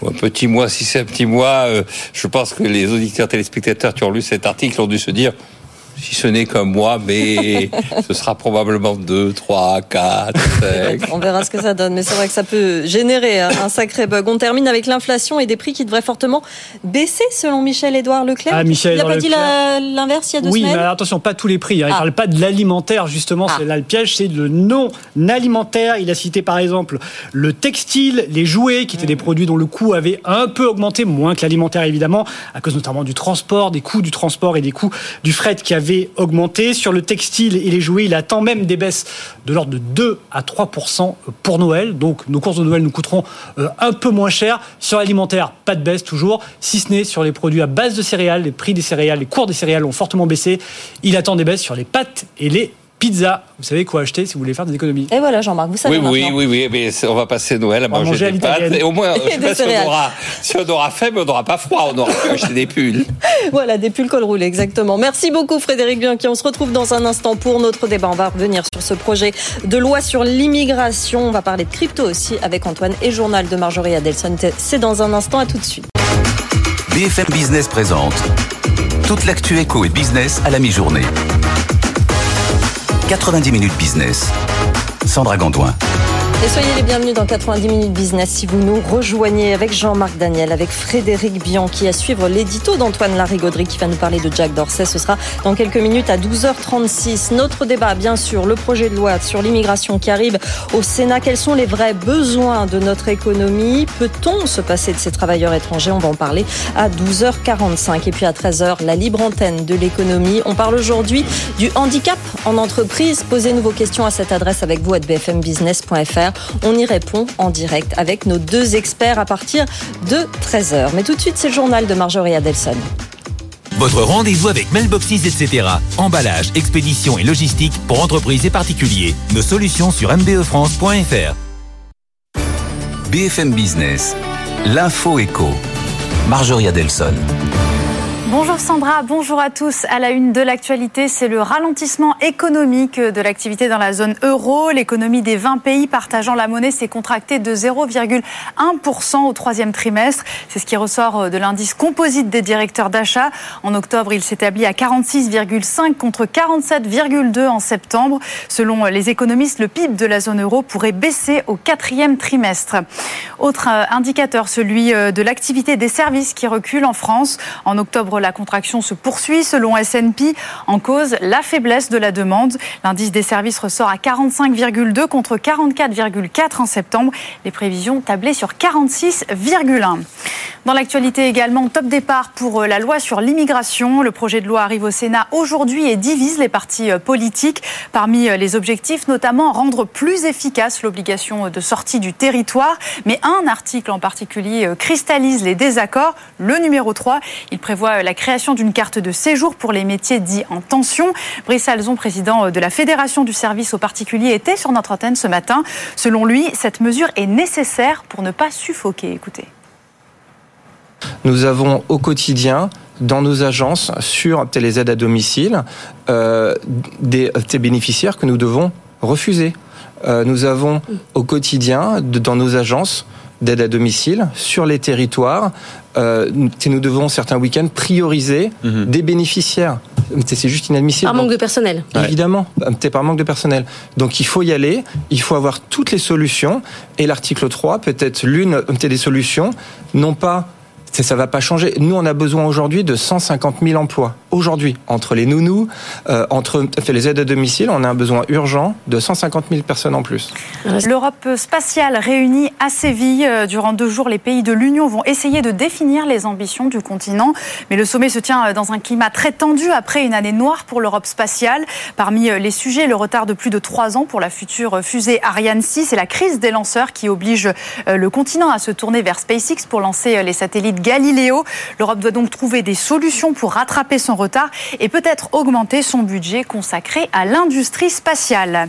un petit mois, si c'est un petit mois, euh, je pense que les auditeurs téléspectateurs qui ont lu cet article ont dû se dire si ce n'est qu'un mois, mais ce sera probablement 2, 3, 4, 5. On verra ce que ça donne, mais c'est vrai que ça peut générer un sacré bug. On termine avec l'inflation et des prix qui devraient fortement baisser selon Michel-Édouard Leclerc. Ah, Michel il n'a pas dit l'inverse il y a deux oui, semaines Oui, mais attention, pas tous les prix. Hein. Il ne ah. parle pas de l'alimentaire, justement. Ah. C'est là le piège, c'est le non-alimentaire. Il a cité par exemple le textile, les jouets, qui étaient des produits dont le coût avait un peu augmenté, moins que l'alimentaire évidemment, à cause notamment du transport, des coûts du transport et des coûts du fret qui avaient augmenté. Sur le textile et les jouets, il attend même des baisses de l'ordre de 2 à 3% pour Noël. Donc nos courses de Noël nous coûteront euh, un peu moins cher. Sur l'alimentaire, pas de baisse toujours, si ce n'est sur les produits à base de céréales. Les prix des céréales, les cours des céréales ont fortement baissé. Il attend des baisses sur les pâtes et les pizza. Vous savez quoi acheter si vous voulez faire des économies. Et voilà, Jean-Marc, vous savez. Oui, oui, oui, oui, mais on va passer Noël à manger, des pâtes. Et au moins, je sais pas si on, aura, si on aura faim, mais on n'aura pas froid. On aura pu acheter des pulls. voilà, des pulls col roulé, exactement. Merci beaucoup, Frédéric Bianchi. On se retrouve dans un instant pour notre débat. On va revenir sur ce projet de loi sur l'immigration. On va parler de crypto aussi avec Antoine et journal de Marjorie Adelson. C'est dans un instant. À tout de suite. BFM Business présente toute l'actu éco et business à la mi-journée. 90 minutes business. Sandra Gondouin. Et soyez les bienvenus dans 90 minutes business si vous nous rejoignez avec Jean-Marc Daniel, avec Frédéric Bianchi à suivre l'édito d'Antoine Larigauderie qui va nous parler de Jack Dorsey. Ce sera dans quelques minutes à 12h36. Notre débat, bien sûr, le projet de loi sur l'immigration qui arrive au Sénat. Quels sont les vrais besoins de notre économie? Peut-on se passer de ces travailleurs étrangers? On va en parler à 12h45. Et puis à 13h, la libre antenne de l'économie. On parle aujourd'hui du handicap en entreprise. Posez-nous vos questions à cette adresse avec vous à bfmbusiness.fr. On y répond en direct avec nos deux experts à partir de 13h. Mais tout de suite, c'est le journal de Marjorie Adelson. Votre rendez-vous avec Mailboxes, etc. Emballage, expédition et logistique pour entreprises et particuliers. Nos solutions sur mbefrance.fr. BFM Business, l'info éco. Marjorie Adelson. Bonjour Sandra, bonjour à tous. À la une de l'actualité, c'est le ralentissement économique de l'activité dans la zone euro. L'économie des 20 pays partageant la monnaie s'est contractée de 0,1% au troisième trimestre. C'est ce qui ressort de l'indice composite des directeurs d'achat. En octobre, il s'établit à 46,5 contre 47,2 en septembre. Selon les économistes, le PIB de la zone euro pourrait baisser au quatrième trimestre. Autre indicateur, celui de l'activité des services qui recule en France. En octobre, la contraction se poursuit selon S&P. En cause, la faiblesse de la demande. L'indice des services ressort à 45,2 contre 44,4 en septembre. Les prévisions tablaient sur 46,1. Dans l'actualité également, top départ pour la loi sur l'immigration. Le projet de loi arrive au Sénat aujourd'hui et divise les partis politiques. Parmi les objectifs, notamment rendre plus efficace l'obligation de sortie du territoire. Mais un article en particulier cristallise les désaccords. Le numéro 3, il prévoit la création d'une carte de séjour pour les métiers dits en tension. Brice Alzon, président de la Fédération du service aux particuliers, était sur notre antenne ce matin. Selon lui, cette mesure est nécessaire pour ne pas suffoquer. Écoutez. Nous avons au quotidien dans nos agences sur les aides à domicile euh, des, bénéficiaires que nous devons refuser. Euh, nous avons au quotidien dans nos agences d'aide à domicile sur les territoires. Euh, nous devons certains week-ends prioriser mmh. des bénéficiaires. C'est juste inadmissible. Par manque de personnel. Évidemment, c'est par manque de personnel. Donc il faut y aller, il faut avoir toutes les solutions. Et l'article 3 peut être l'une des solutions, non pas ça va pas changer. Nous, on a besoin aujourd'hui de 150 000 emplois. Aujourd'hui, entre les nounous, euh, entre les aides à domicile, on a un besoin urgent de 150 000 personnes en plus. L'Europe spatiale réunie à Séville. Euh, durant deux jours, les pays de l'Union vont essayer de définir les ambitions du continent. Mais le sommet se tient dans un climat très tendu après une année noire pour l'Europe spatiale. Parmi les sujets, le retard de plus de trois ans pour la future fusée Ariane 6 et la crise des lanceurs qui oblige euh, le continent à se tourner vers SpaceX pour lancer les satellites Galiléo. L'Europe doit donc trouver des solutions pour rattraper son retard et peut-être augmenter son budget consacré à l'industrie spatiale.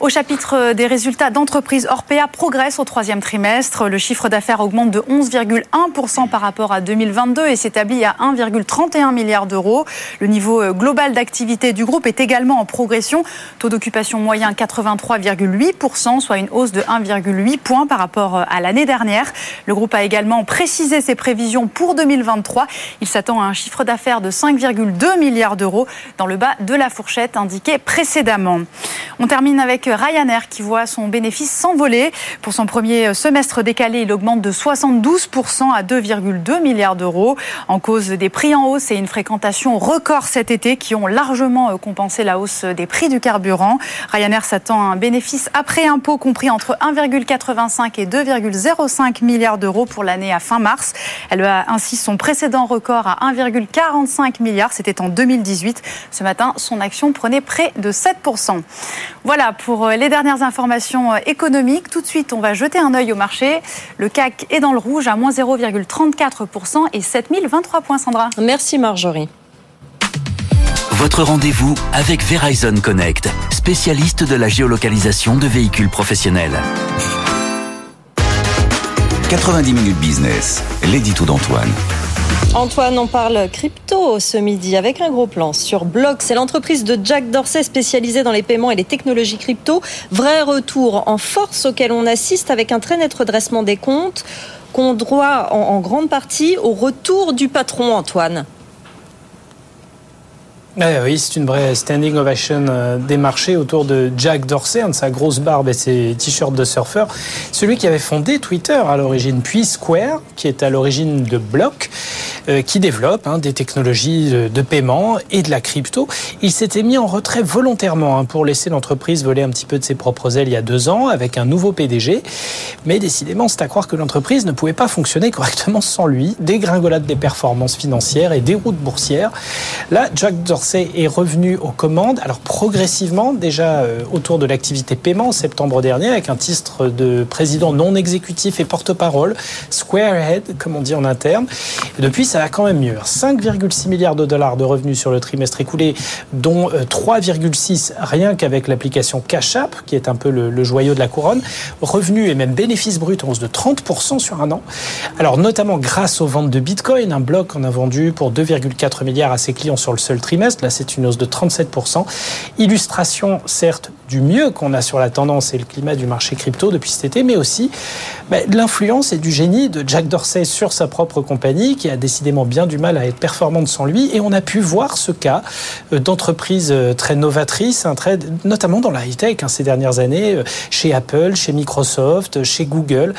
Au chapitre des résultats d'entreprises, Orpea progresse au troisième trimestre. Le chiffre d'affaires augmente de 11,1% par rapport à 2022 et s'établit à 1,31 milliard d'euros. Le niveau global d'activité du groupe est également en progression. Taux d'occupation moyen 83,8%, soit une hausse de 1,8 points par rapport à l'année dernière. Le groupe a également précisé ses prévisions pour 2023. Il s'attend à un chiffre d'affaires de 5,2 milliards d'euros dans le bas de la fourchette indiquée précédemment. On termine avec Ryanair qui voit son bénéfice s'envoler. Pour son premier semestre décalé, il augmente de 72% à 2,2 milliards d'euros. En cause des prix en hausse et une fréquentation record cet été qui ont largement compensé la hausse des prix du carburant. Ryanair s'attend à un bénéfice après impôt compris entre 1,85 et 2,05 milliards d'euros pour l'année à fin mars. Elle a ainsi son précédent record à 1,45 milliard. C'était en 2018. Ce matin, son action prenait près de 7%. Voilà pour les dernières informations économiques. Tout de suite, on va jeter un œil au marché. Le CAC est dans le rouge à moins 0,34% et 7023 points, Sandra. Merci Marjorie. Votre rendez-vous avec Verizon Connect, spécialiste de la géolocalisation de véhicules professionnels. 90 minutes business, l'édito d'Antoine. Antoine, on parle crypto ce midi avec un gros plan sur Block. C'est l'entreprise de Jack Dorsey spécialisée dans les paiements et les technologies crypto. Vrai retour en force auquel on assiste avec un très net redressement des comptes qu'on doit en, en grande partie au retour du patron Antoine. Ah oui, c'est une vraie standing ovation euh, des marchés autour de Jack Dorsey, de sa grosse barbe et ses t-shirts de surfeur. Celui qui avait fondé Twitter à l'origine, puis Square, qui est à l'origine de Block, euh, qui développe hein, des technologies de, paiement et de la crypto. Il s'était mis en retrait volontairement hein, pour laisser l'entreprise voler un petit peu de ses propres ailes il y a deux ans avec un nouveau PDG. Mais décidément, c'est à croire que l'entreprise ne pouvait pas fonctionner correctement sans lui. Dégringolade des performances financières et des routes boursières. Là, Jack Dorsey est revenu aux commandes, alors progressivement, déjà euh, autour de l'activité paiement en septembre dernier, avec un titre de président non exécutif et porte-parole, Squarehead, comme on dit en interne. Depuis, ça va quand même mieux. 5,6 milliards de dollars de revenus sur le trimestre écoulé, dont 3,6 rien qu'avec l'application Cash App, qui est un peu le, le joyau de la couronne. Revenus et même bénéfices bruts en hausse de 30% sur un an. Alors notamment grâce aux ventes de Bitcoin, un bloc qu'on a vendu pour 2,4 milliards à ses clients sur le seul trimestre. Là, c'est une hausse de 37%. Illustration, certes, du mieux qu'on a sur la tendance et le climat du marché crypto depuis cet été, mais aussi bah, de l'influence et du génie de Jack Dorsey sur sa propre compagnie, qui a décidément bien du mal à être performante sans lui. Et on a pu voir ce cas euh, d'entreprises euh, très novatrices, très, notamment dans la high-tech hein, ces dernières années, euh, chez Apple, chez Microsoft, chez Google.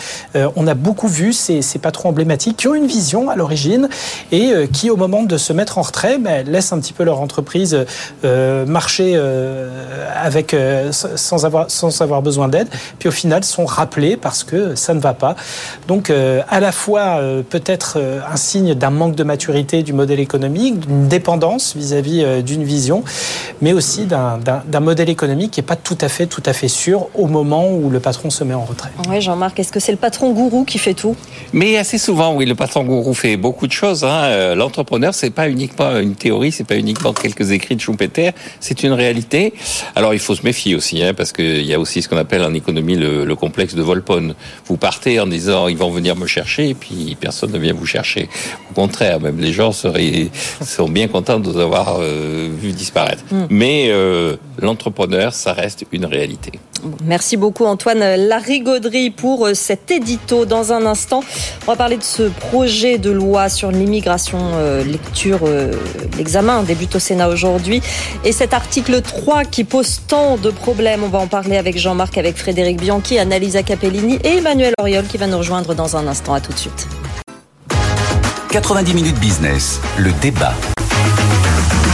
On a beaucoup vu ces, ces patrons emblématiques qui ont une vision à l'origine et qui, au moment de se mettre en retrait, bah, laissent un petit peu leur entreprise marcher avec sans avoir, sans avoir besoin d'aide, puis au final sont rappelés parce que ça ne va pas. Donc euh, à la fois euh, peut-être euh, un signe d'un manque de maturité du modèle économique, d'une dépendance vis-à-vis d'une vision, mais aussi d'un modèle économique qui n'est pas tout à fait tout à fait sûr au moment où le patron se met en retrait. Oui, Jean-Marc, est-ce que c'est le patron gourou qui fait tout? Mais assez souvent, oui, le patron gourou fait beaucoup de choses. Hein. L'entrepreneur, c'est pas uniquement une théorie, c'est pas uniquement quelques écrits de Schumpeter, c'est une réalité. Alors il faut se méfier aussi, hein, parce qu'il y a aussi ce qu'on appelle en économie le, le, complexe de Volpone. Vous partez en disant ils vont venir me chercher, et puis personne ne vient vous chercher. Au contraire, même les gens seraient, sont bien contents de vous avoir euh, vu disparaître. Mm. Mais euh, l'entrepreneur, ça reste une réalité. Merci beaucoup Antoine Larigauderie pour euh, cet édito. Dans un instant, on va parler de ce projet de loi sur l'immigration. Euh, lecture, l'examen débute au Sénat aujourd'hui. Et cet article 3 qui pose tant de problèmes, on va en parler avec Jean-Marc, avec Frédéric Bianchi, Annalisa Capellini et Emmanuel Oriol qui va nous rejoindre dans un instant. À tout de suite. 90 minutes business, le débat.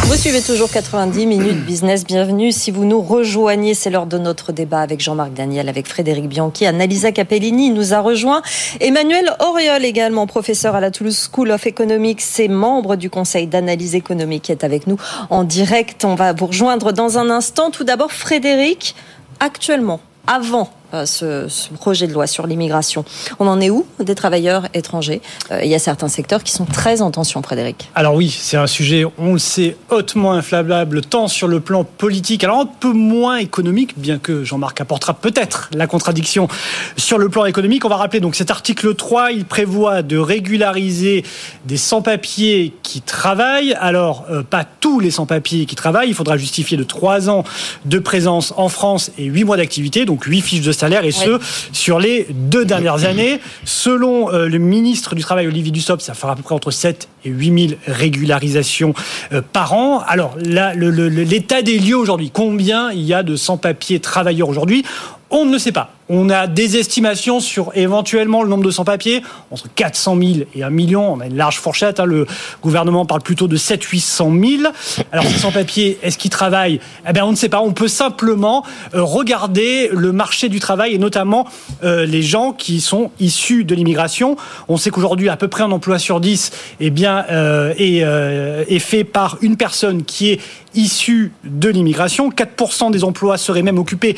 Vous suivez toujours 90 minutes business. Bienvenue. Si vous nous rejoignez, c'est l'heure de notre débat avec Jean-Marc Daniel, avec Frédéric Bianchi, Annalisa Capellini nous a rejoint. Emmanuel Auriol également, professeur à la Toulouse School of Economics et membre du conseil d'analyse économique est avec nous en direct. On va vous rejoindre dans un instant. Tout d'abord, Frédéric, actuellement, avant ce, ce, projet de loi sur l'immigration. On en est où des travailleurs étrangers? Euh, Il y a certains secteurs qui sont très en tension, Frédéric. Alors oui, c'est un sujet, on le sait, hautement inflammable, tant sur le plan politique, alors un peu moins économique, bien que Jean-Marc apportera peut-être la contradiction sur le plan économique. On va rappeler donc cet article 3, il prévoit de régulariser des sans-papiers qui travaillent. Alors, euh, pas tous les sans-papiers qui travaillent, il faudra justifier de 3 ans de présence en France et 8 mois d'activité, donc 8 fiches de salaire et ce sur les deux dernières années. Selon euh, le ministre du Travail Olivier Dussopt, ça fera à peu près entre 7 et 8 000 régularisations euh, par an. Alors l'état des lieux aujourd'hui, combien il y a de sans-papiers travailleurs aujourd'hui? On ne le sait pas. On a des estimations sur éventuellement le nombre de sans-papiers, entre 400 000 et 1 million. On a une large fourchette. Hein. Le gouvernement parle plutôt de 7 800 000. Alors, ces sans-papiers, est-ce qu'ils travaillent? Eh bien, on ne sait pas. On peut simplement euh, regarder le marché du travail et notamment euh, les gens qui sont issus de l'immigration. On sait qu'aujourd'hui, à peu près un emploi sur 10 eh bien, est, euh, est fait par une personne qui est issue de l'immigration. 4% des emplois seraient même occupés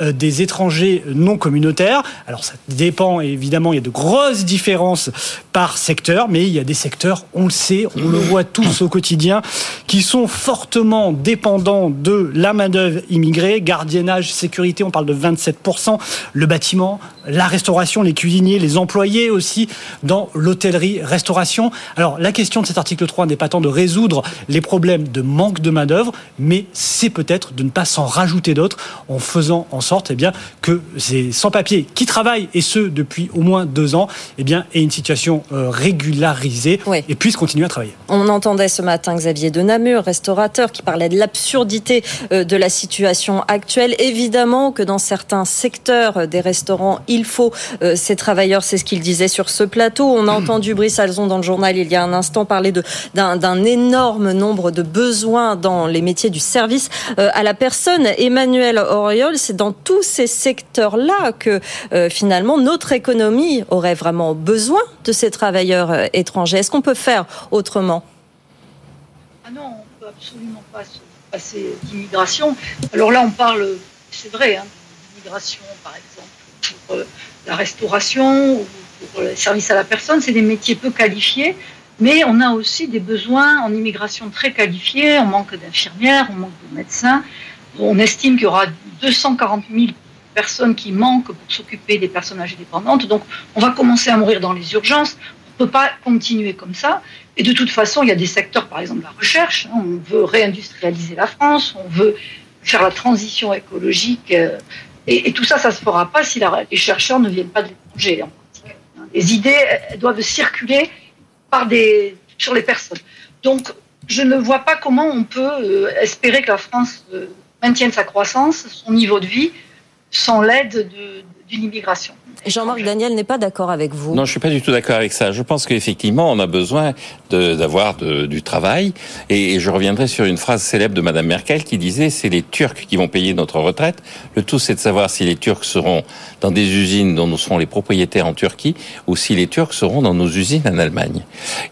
euh, des étrangers non communautaires. Alors ça dépend évidemment, il y a de grosses différences par secteur, mais il y a des secteurs, on le sait, on le voit tous au quotidien, qui sont fortement dépendants de la main-d'œuvre immigrée, gardiennage, sécurité, on parle de 27%, le bâtiment, la restauration, les cuisiniers, les employés aussi dans l'hôtellerie, restauration. Alors la question de cet article 3 n'est pas tant de résoudre les problèmes de manque de main-d'œuvre, mais c'est peut-être de ne pas s'en rajouter d'autres en faisant en sorte eh bien, que ces sans-papiers qui travaillent, et ce depuis au moins deux ans, eh bien, aient une situation euh, régularisée oui. et puissent continuer à travailler. On entendait ce matin Xavier de Namur, restaurateur, qui parlait de l'absurdité euh, de la situation actuelle. Évidemment que dans certains secteurs des restaurants, il faut euh, ces travailleurs, c'est ce qu'il disait sur ce plateau. On a entendu Brice Alzon dans le journal il y a un instant parler d'un énorme nombre de besoins dans les métiers du service euh, à la personne. Emmanuel Auriol, c'est dans tous ces secteurs-là que euh, finalement notre économie aurait vraiment besoin de ces travailleurs euh, étrangers. Est-ce qu'on peut faire autrement? Ah non, on peut absolument pas se passer d'immigration. Alors là, on parle, c'est vrai, hein, d'immigration par exemple pour la restauration ou pour les services à la personne. C'est des métiers peu qualifiés Mais on a aussi des besoins en immigration très qualifiés. On manque d'infirmières, on manque de médecins. On estime qu'il y aura 240 000 personnes qui manquent pour s'occuper des personnes âgées dépendantes. Donc, on va commencer à mourir dans les urgences. On ne peut pas continuer comme ça. Et de toute façon, il y a des secteurs, par exemple la recherche. Hein. On veut réindustrialiser la France, on veut faire la transition écologique. Euh, et, tout ça, ça ne se fera pas si les chercheurs ne viennent pas de l'étranger. Les idées doivent circuler par des, sur les personnes. Donc, je ne vois pas comment on peut euh, espérer que la France euh, maintienne sa croissance, son niveau de vie, sans l'aide d'une immigration. Jean-Marc Daniel n'est pas d'accord avec vous. Non, je suis pas du tout d'accord avec ça. Je pense qu'effectivement, on a besoin d'avoir du travail. Et, je reviendrai sur une phrase célèbre de Madame Merkel qui disait c'est les Turcs qui vont payer notre retraite. Le tout, c'est de savoir si les Turcs seront dans des usines dont nous serons les propriétaires en Turquie ou si les Turcs seront dans nos usines en Allemagne.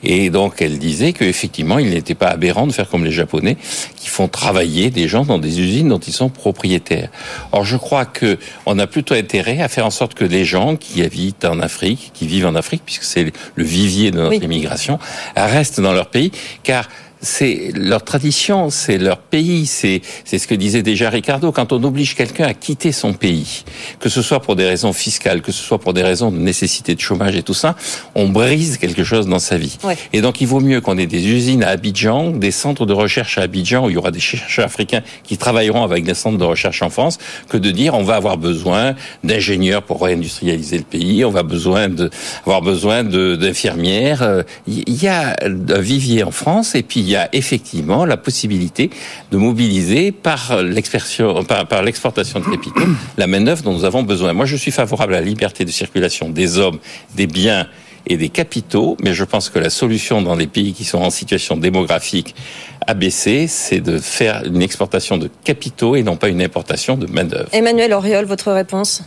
Et donc, elle disait qu'effectivement, il n'était pas aberrant de faire comme les Japonais qui font travailler des gens dans des usines dont ils sont propriétaires. Or, je crois que on a plutôt intérêt à faire en sorte que les gens qui habitent en Afrique, qui vivent en Afrique, puisque c'est le vivier de notre immigration, restent dans leur pays, car c'est leur tradition, c'est leur pays, c'est c'est ce que disait déjà Ricardo. Quand on oblige quelqu'un à quitter son pays, que ce soit pour des raisons fiscales, que ce soit pour des raisons de nécessité de chômage et tout ça, on brise quelque chose dans sa vie. Et donc il vaut mieux qu'on ait des usines à Abidjan, des centres de recherche à Abidjan où il y aura des chercheurs africains qui travailleront avec des centres de recherche en France, que de dire on va avoir besoin d'ingénieurs pour réindustrialiser le pays, on va besoin de avoir besoin d'infirmières. Il y a un vivier en France et puis il y a effectivement la possibilité de mobiliser par l'exportation par, par l'exportation de capitaux la main-d'œuvre dont nous avons besoin. Moi, je suis favorable à la liberté de circulation des hommes, des biens et des capitaux, mais je pense que la solution dans les pays qui sont en situation démographique abaissée, c'est de faire une exportation de capitaux et non pas une importation de main-d'œuvre. Emmanuel Auriol, votre réponse?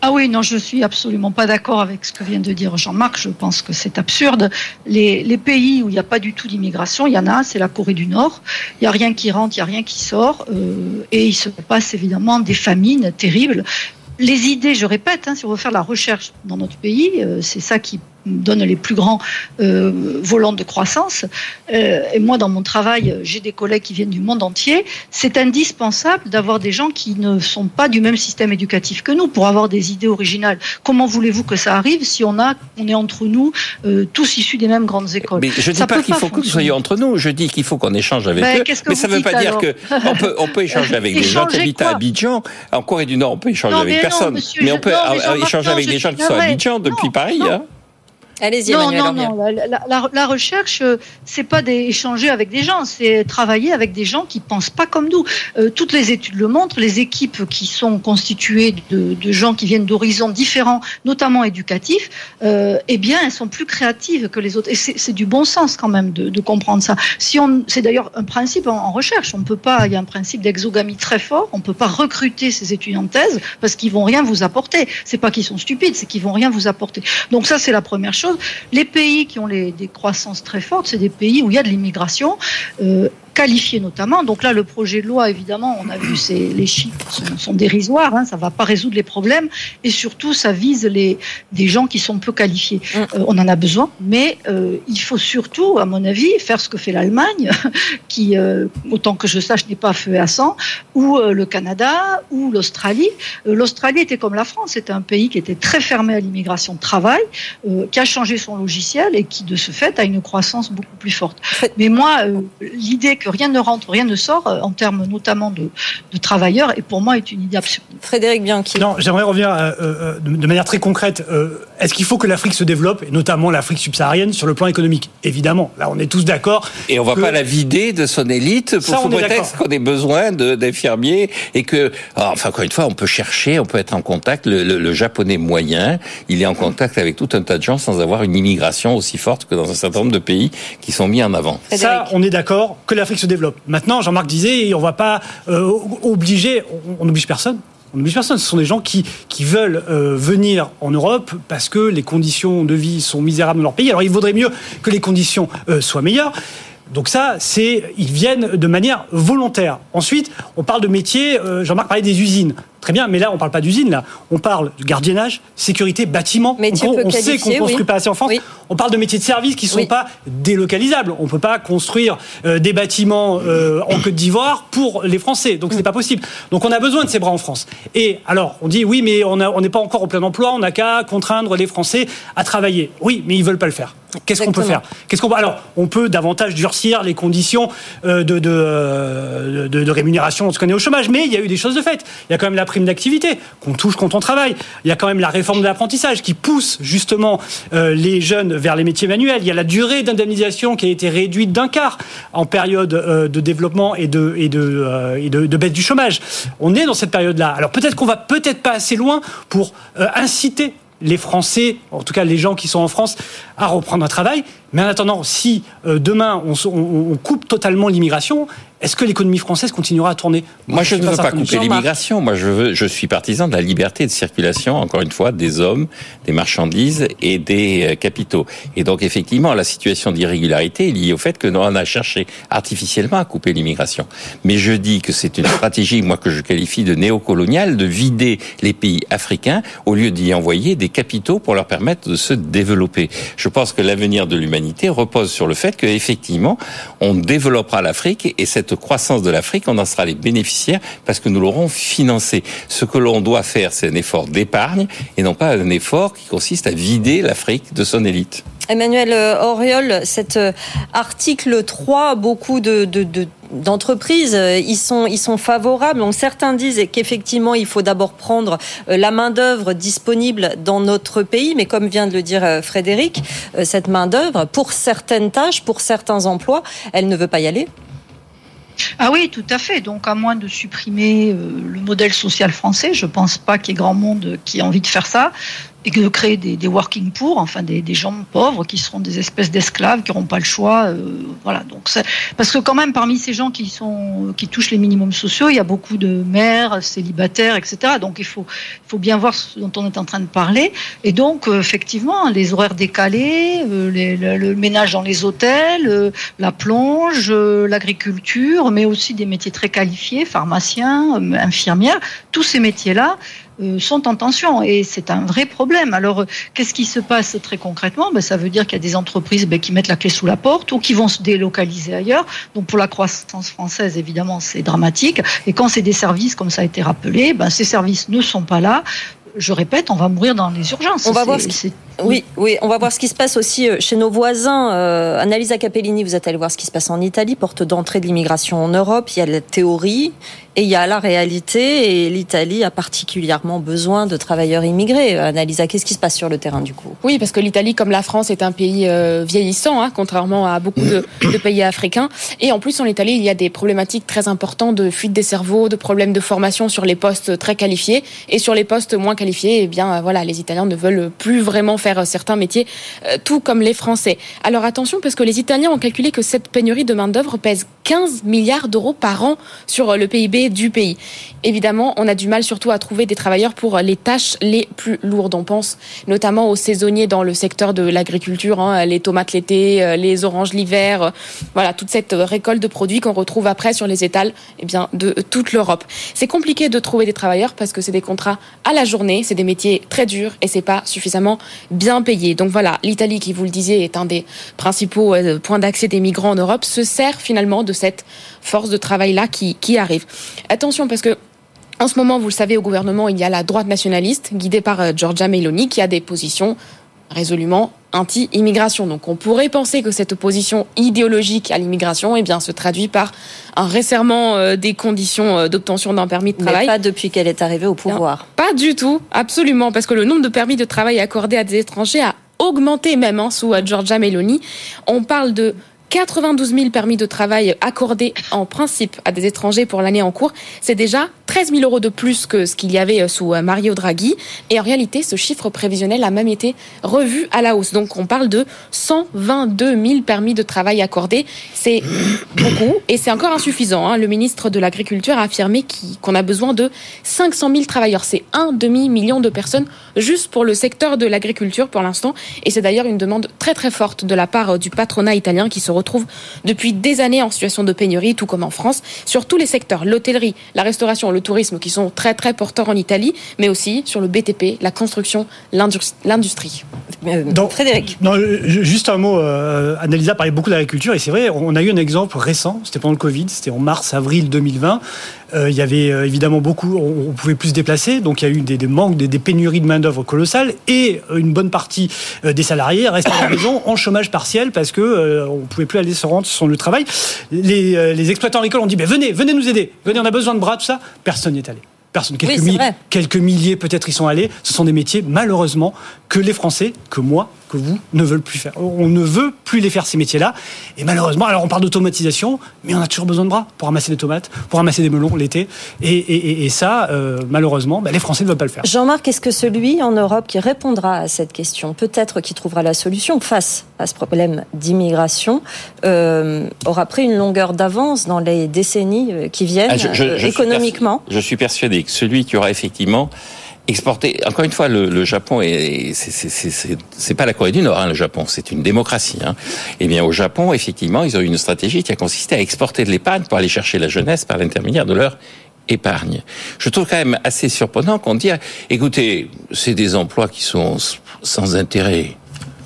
Ah oui, non, je suis absolument pas d'accord avec ce que vient de dire Jean-Marc. Je pense que c'est absurde. Les, pays où il n'y a pas du tout d'immigration, il y en a, c'est la Corée du Nord. Il n'y a rien qui rentre, il n'y a rien qui sort. Euh, et il se passe évidemment des famines terribles. Les idées, je répète, hein, si on veut faire la recherche dans notre pays, euh, c'est ça qui donne les plus grands euh, volants de croissance. Euh, et moi, dans mon travail, j'ai des collègues qui viennent du monde entier. C'est indispensable d'avoir des gens qui ne sont pas du même système éducatif que nous pour avoir des idées originales. Comment voulez-vous que ça arrive si on a, on est entre nous, euh, tous issus des mêmes grandes écoles? Mais je ne dis pas qu'il faut que vous soyez entre nous. Je dis qu'il faut qu'on échange avec ben, eux. Mais ça ne veut pas dire que on peut, on peut échanger avec des gens qui habitent à Abidjan. En Corée du Nord, on peut échanger avec personne. mais on peut échanger avec des gens qui sont à Abidjan depuis Paris. Hein. Allez-y, non, non, non. La, recherche, euh, c'est pas d'échanger avec des gens, c'est travailler avec des gens qui pensent pas comme nous. Euh, toutes les études le montrent. Les équipes qui sont constituées de, gens qui viennent d'horizons différents, notamment éducatifs, euh, eh bien, elles sont plus créatives que les autres. Et c'est du bon sens quand même de, comprendre ça. Si on, c'est d'ailleurs un principe en, recherche. On peut pas. Il y a un principe d'exogamie très fort. On peut pas recruter ces étudiants de thèse parce qu'ils vont rien vous apporter. C'est pas qu'ils sont stupides, c'est qu'ils vont rien vous apporter. Donc ça, c'est la première chose. Les pays qui ont des croissances très fortes, c'est des pays où il y a de l'immigration. Euh, qualifiés notamment. Donc là, le projet de loi, évidemment, on a vu, c'est les chiffres sont, dérisoires, hein, ça ne va pas résoudre les problèmes, et surtout, ça vise les des gens qui sont peu qualifiés. Mm. Euh, on en a besoin, mais euh, il faut surtout, à mon avis, faire ce que fait l'Allemagne, qui, euh, autant que je sache, n'est pas feu à sang, ou le Canada, ou l'Australie. L'Australie était comme la France, c'était un pays qui était très fermé à l'immigration de travail, qui a changé son logiciel et qui, de ce fait, a une croissance beaucoup plus forte. Mais moi, l'idée que rien ne rentre, rien ne sort euh, en termes notamment de, travailleurs, et pour moi est une idée absurde. Frédéric Bianchi. Non, j'aimerais revenir euh, euh, de manière très concrète. Est-ce qu'il faut que l'Afrique se développe, et notamment l'Afrique subsaharienne, sur le plan économique? Évidemment, là on est tous d'accord. Et on ne va pas la vider de son élite pour sous prétexte qu'on ait besoin d'infirmiers et que, ah, enfin encore une fois, on peut chercher, on peut être en contact. Le, japonais moyen, il est en contact avec tout un tas de gens sans avoir une immigration aussi forte que dans un certain nombre de pays qui sont mis en avant. Ça, on est d'accord que l'Afrique se développe. Maintenant, Jean-Marc disait, on ne va pas euh, obliger, on n'oblige personne. On n'oblige personne. Ce sont des gens qui, veulent euh, venir en Europe parce que les conditions de vie sont misérables dans leur pays. Alors il vaudrait mieux que les conditions euh, soient meilleures. Donc ça, c'est ils viennent de manière volontaire. Ensuite, on parle de métiers. Jean-Marc parlait des usines. Très bien, mais là, on parle pas d'usine, là. On parle de gardiennage, sécurité, bâtiment. Métier on, peu on sait qu'on qualifié, construit oui. pas assez en France. Oui. On parle de métiers de service qui sont Oui. pas délocalisables. On peut pas construire euh, des bâtiments euh, en Côte d'Ivoire pour les Français. Donc, c'est pas possible. Donc, on a besoin de ces bras en France. Et alors, on dit, oui, mais on n'est pas encore au plein emploi, on n'a qu'à contraindre les Français à travailler. Oui, mais ils veulent pas le faire. Qu'est-ce qu'on peut faire? Qu'est-ce qu'on peut- Alors, on peut davantage durcir les conditions euh, de, de, euh, de- de rémunération lorsqu'on est au chômage, mais il y a eu des choses de fait. Il y a quand même la prime d'activité qu'on touche quand on travaille. Il y a quand même la réforme de l'apprentissage qui pousse justement euh, les jeunes vers les métiers manuels. Il y a la durée d'indemnisation qui a été réduite d'un quart en période euh, de développement et de, et, de, euh, et de, baisse du chômage. On est dans cette période-là. Alors peut-être qu'on va peut-être pas assez loin pour inciter les Français, en tout cas les gens qui sont en France, à reprendre un travail. Mais en attendant, si demain on coupe totalement l'immigration, est-ce que l'économie française continuera à tourner? Moi, je ne veux pas couper l'immigration. Moi, je veux, je suis partisan de la liberté de circulation, encore une fois, des hommes, des marchandises et des euh, capitaux. Et donc, effectivement, la situation d'irrégularité est liée au fait que nous, on a cherché artificiellement à couper l'immigration. Mais je dis que c'est une stratégie, moi, que je qualifie de néocoloniale, de vider les pays africains au lieu d'y envoyer des capitaux pour leur permettre de se développer. Je pense que l'avenir de l'humanité repose sur le fait que, effectivement, on développera l'Afrique et cette croissance de l'Afrique, on en sera les bénéficiaires parce que nous l'aurons financée. Ce que l'on doit faire, c'est un effort d'épargne et non pas un effort qui consiste à vider l'Afrique de son élite. Emmanuel euh, Auriol, cet euh, article 3, beaucoup de, de- de- d'entreprises, euh, ils sont, ils sont favorables. Donc certains disent qu'effectivement, il faut d'abord prendre la main-d'œuvre disponible dans notre pays, mais comme vient de le dire Frédéric, cette main-d'œuvre, pour certaines tâches, pour certains emplois, elle ne veut pas y aller. Ah oui, tout à fait. Donc, à moins de supprimer euh, le modèle social français, je pense pas qu'il y ait grand monde qui ait envie de faire ça et de créer des, working poor, enfin des, gens pauvres qui seront des espèces d'esclaves qui n'auront pas le choix. euh, voilà. Donc, parce que quand même, parmi ces gens qui sont qui touchent les minimums sociaux, il y a beaucoup de mères célibataires, etc. Donc, il faut il faut bien voir ce dont on est en train de parler. Et donc, euh, effectivement, les horaires décalés, euh, le, ménage dans les hôtels, euh, la plonge, l'agriculture, mais aussi des métiers très qualifiés, pharmaciens, infirmières, tous ces métiers-là euh, sont en tension et c'est un vrai problème. Alors, euh, qu'est-ce qui se passe très concrètement? Ben, Ça veut dire qu'il y a des entreprises ben, qui mettent la clé sous la porte ou qui vont se délocaliser ailleurs. Donc, pour la croissance française, évidemment, c'est dramatique. Et quand c'est des services, comme ça a été rappelé, ben, ces services ne sont pas là. Je répète, on va mourir dans les urgences. On va voir ce qui- Oui, oui, on va voir ce qui se passe aussi euh, chez nos voisins. Euh, Annalisa Capellini, vous êtes allée voir ce qui se passe en Italie, porte d'entrée de l'immigration en Europe. Il y a la théorie et il y a la réalité. Et l'Italie a particulièrement besoin de travailleurs immigrés. Annalisa, qu'est-ce qui se passe sur le terrain du coup? Oui, parce que l'Italie, comme la France, est un pays euh, vieillissant, hein, contrairement à beaucoup de, de pays africains. Et en plus, en Italie, il y a des problématiques très importantes de fuite des cerveaux, de problèmes de formation sur les postes très qualifiés. Et sur les postes moins qualifiés, eh bien, euh, voilà, les Italiens ne veulent plus vraiment faire euh, certains métiers, tout comme les Français. Alors attention, parce que les Italiens ont calculé que cette pénurie de main-d'œuvre pèse 15 milliards d'euros par an sur le PIB du pays. Évidemment, on a du mal surtout à trouver des travailleurs pour les tâches les plus lourdes. On pense notamment aux saisonniers dans le secteur de l'agriculture, hein, les tomates l'été, euh, les oranges l'hiver, euh, voilà, toute cette récolte de produits qu'on retrouve après sur les étals eh bien, de toute l'Europe. C'est compliqué de trouver des travailleurs parce que c'est des contrats à la journée, c'est des métiers très durs et c'est pas suffisamment bien payé. Donc voilà, l'Italie, qui vous le disiez, est un des principaux euh, points d'accès des migrants en Europe, se sert finalement de cette force de travail-là qui, qui arrive. Attention parce que en ce moment, vous le savez, au gouvernement, il y a la droite nationaliste, guidée par euh, Giorgia Meloni, qui a des positions résolument anti-immigration. Donc on pourrait penser que cette opposition idéologique à l'immigration eh bien, se traduit par un resserrement euh, des conditions euh, d'obtention d'un permis de Mais travail. pas depuis qu'elle est arrivée au pouvoir. Pas du tout, absolument, parce que le nombre de permis de travail accordés à des étrangers a augmenté même hein, sous Giorgia Meloni. On parle de 92 000 permis de travail accordés en principe à des étrangers pour l'année en cours. C'est déjà 13 000 euros de plus que ce qu'il y avait euh, sous euh, Mario Draghi. Et en réalité, ce chiffre prévisionnel a même été revu à la hausse. Donc on parle de 122 000 permis de travail accordés. C'est beaucoup et c'est encore insuffisant. hein. Le ministre de l'Agriculture a affirmé qu'on a besoin de 500 000 travailleurs. C'est un demi-million de personnes juste pour le secteur de l'agriculture pour l'instant. Et c'est d'ailleurs une demande très très forte de la part euh, du patronat italien qui se retrouve depuis des années en situation de pénurie, tout comme en France, sur tous les secteurs, l'hôtellerie, la restauration, le le tourisme qui sont très très porteurs en Italie, mais aussi sur le BTP, la construction, l'industrie. Donc, Frédéric. Non, juste un mot. Euh, Annalisa parlait beaucoup d'agriculture et c'est vrai, on a eu un exemple récent. C'était pendant le Covid, c'était en mars-avril 2020. Euh, il y avait euh, évidemment beaucoup, on, pouvait plus se déplacer, donc il y a eu des, manques, des, pénuries de main d'œuvre colossales et une bonne partie des salariés restaient à la maison en chômage partiel parce que on pouvait plus aller se rendre sur le travail. Les, les exploitants agricoles ont dit ben, venez, venez nous aider, venez, on a besoin de bras, tout ça. Personne n'y est allé. Personne. Quelques, quelques milliers peut-être y sont allés. Ce sont des métiers, malheureusement, que les Français, que moi, que vous ne veulent plus faire. On ne veut plus les faire ces métiers-là. Et malheureusement, alors on parle d'automatisation, mais on a toujours besoin de bras pour ramasser des tomates, pour ramasser des melons l'été. Et, ça, euh, malheureusement, bah, les Français ne veulent pas le faire. Jean-Marc, est-ce que celui en Europe qui répondra à cette question, peut-être qui trouvera la solution face à ce problème d'immigration, euh, aura pris une longueur d'avance dans les décennies euh, qui viennent, ah, économiquement? je suis persuadé que celui qui aura effectivement exporter. Encore une fois, le, Japon est, c'est pas la Corée du Nord, hein, le Japon, c'est une démocratie. Hein. Eh bien, au Japon, effectivement, ils ont eu une stratégie qui a consisté à exporter de l'épargne pour aller chercher la jeunesse par l'intermédiaire de leur épargne. Je trouve quand même assez surprenant qu'on dise, écoutez, c'est des emplois qui sont sans intérêt.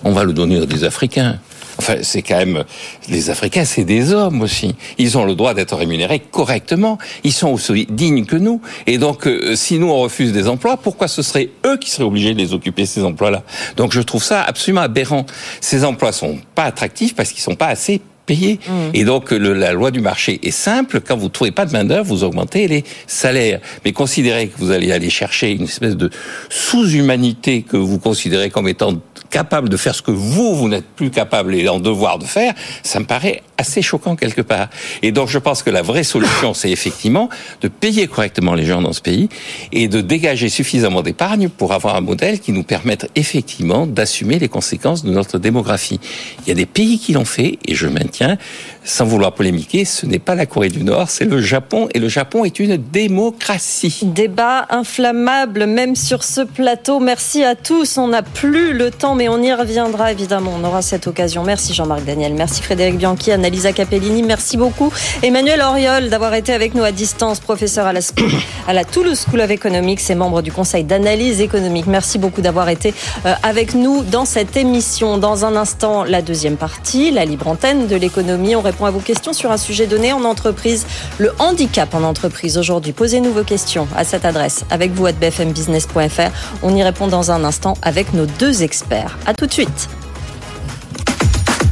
On va le donner à des Africains. Enfin, c'est quand même les Africains, c'est des hommes aussi. Ils ont le droit d'être rémunérés correctement. Ils sont aussi dignes que nous. Et donc, euh, si nous on refuse des emplois, pourquoi ce serait eux qui seraient obligés de les occuper ces emplois-là? Donc, je trouve ça absolument aberrant. Ces emplois sont pas attractifs parce qu'ils sont pas assez payés. Mmh. Et donc, la loi du marché est simple. Quand vous trouvez pas de main d'œuvre, vous augmentez les salaires. Mais considérez que vous allez aller chercher une espèce de sous-humanité que vous considérez comme étant capable de faire ce que vous, vous n'êtes plus capable et en devoir de faire, ça me paraît assez choquant quelque part. Et donc je pense que la vraie solution, c'est effectivement de payer correctement les gens dans ce pays et de dégager suffisamment d'épargne pour avoir un modèle qui nous permette effectivement d'assumer les conséquences de notre démographie. Il y a des pays qui l'ont fait et je maintiens, sans vouloir polémiquer, ce n'est pas la Corée du Nord, c'est le Japon et le Japon est une démocratie. Débat inflammable même sur ce plateau. Merci à tous. On n'a plus le temps mais on y reviendra évidemment. On aura cette occasion. Merci Jean-Marc Daniel. Merci Frédéric Bianchi, Annalisa Capellini. Merci beaucoup. Emmanuel Oriol d'avoir été avec nous à distance, professeur à la, à la Toulouse School of Economics et membre du Conseil d'analyse économique. Merci beaucoup d'avoir été euh, avec nous dans cette émission. Dans un instant, la deuxième partie, la libre antenne de l'économie. On répond à vos questions sur un sujet donné en entreprise, le handicap en entreprise. Aujourd'hui, posez-nous vos questions à cette adresse avec vous à bfmbusiness.fr. On y répond dans un instant avec nos deux experts. A tout de suite.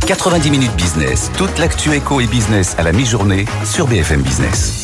90 minutes business, toute l'actu éco et business à la mi-journée sur BFM Business.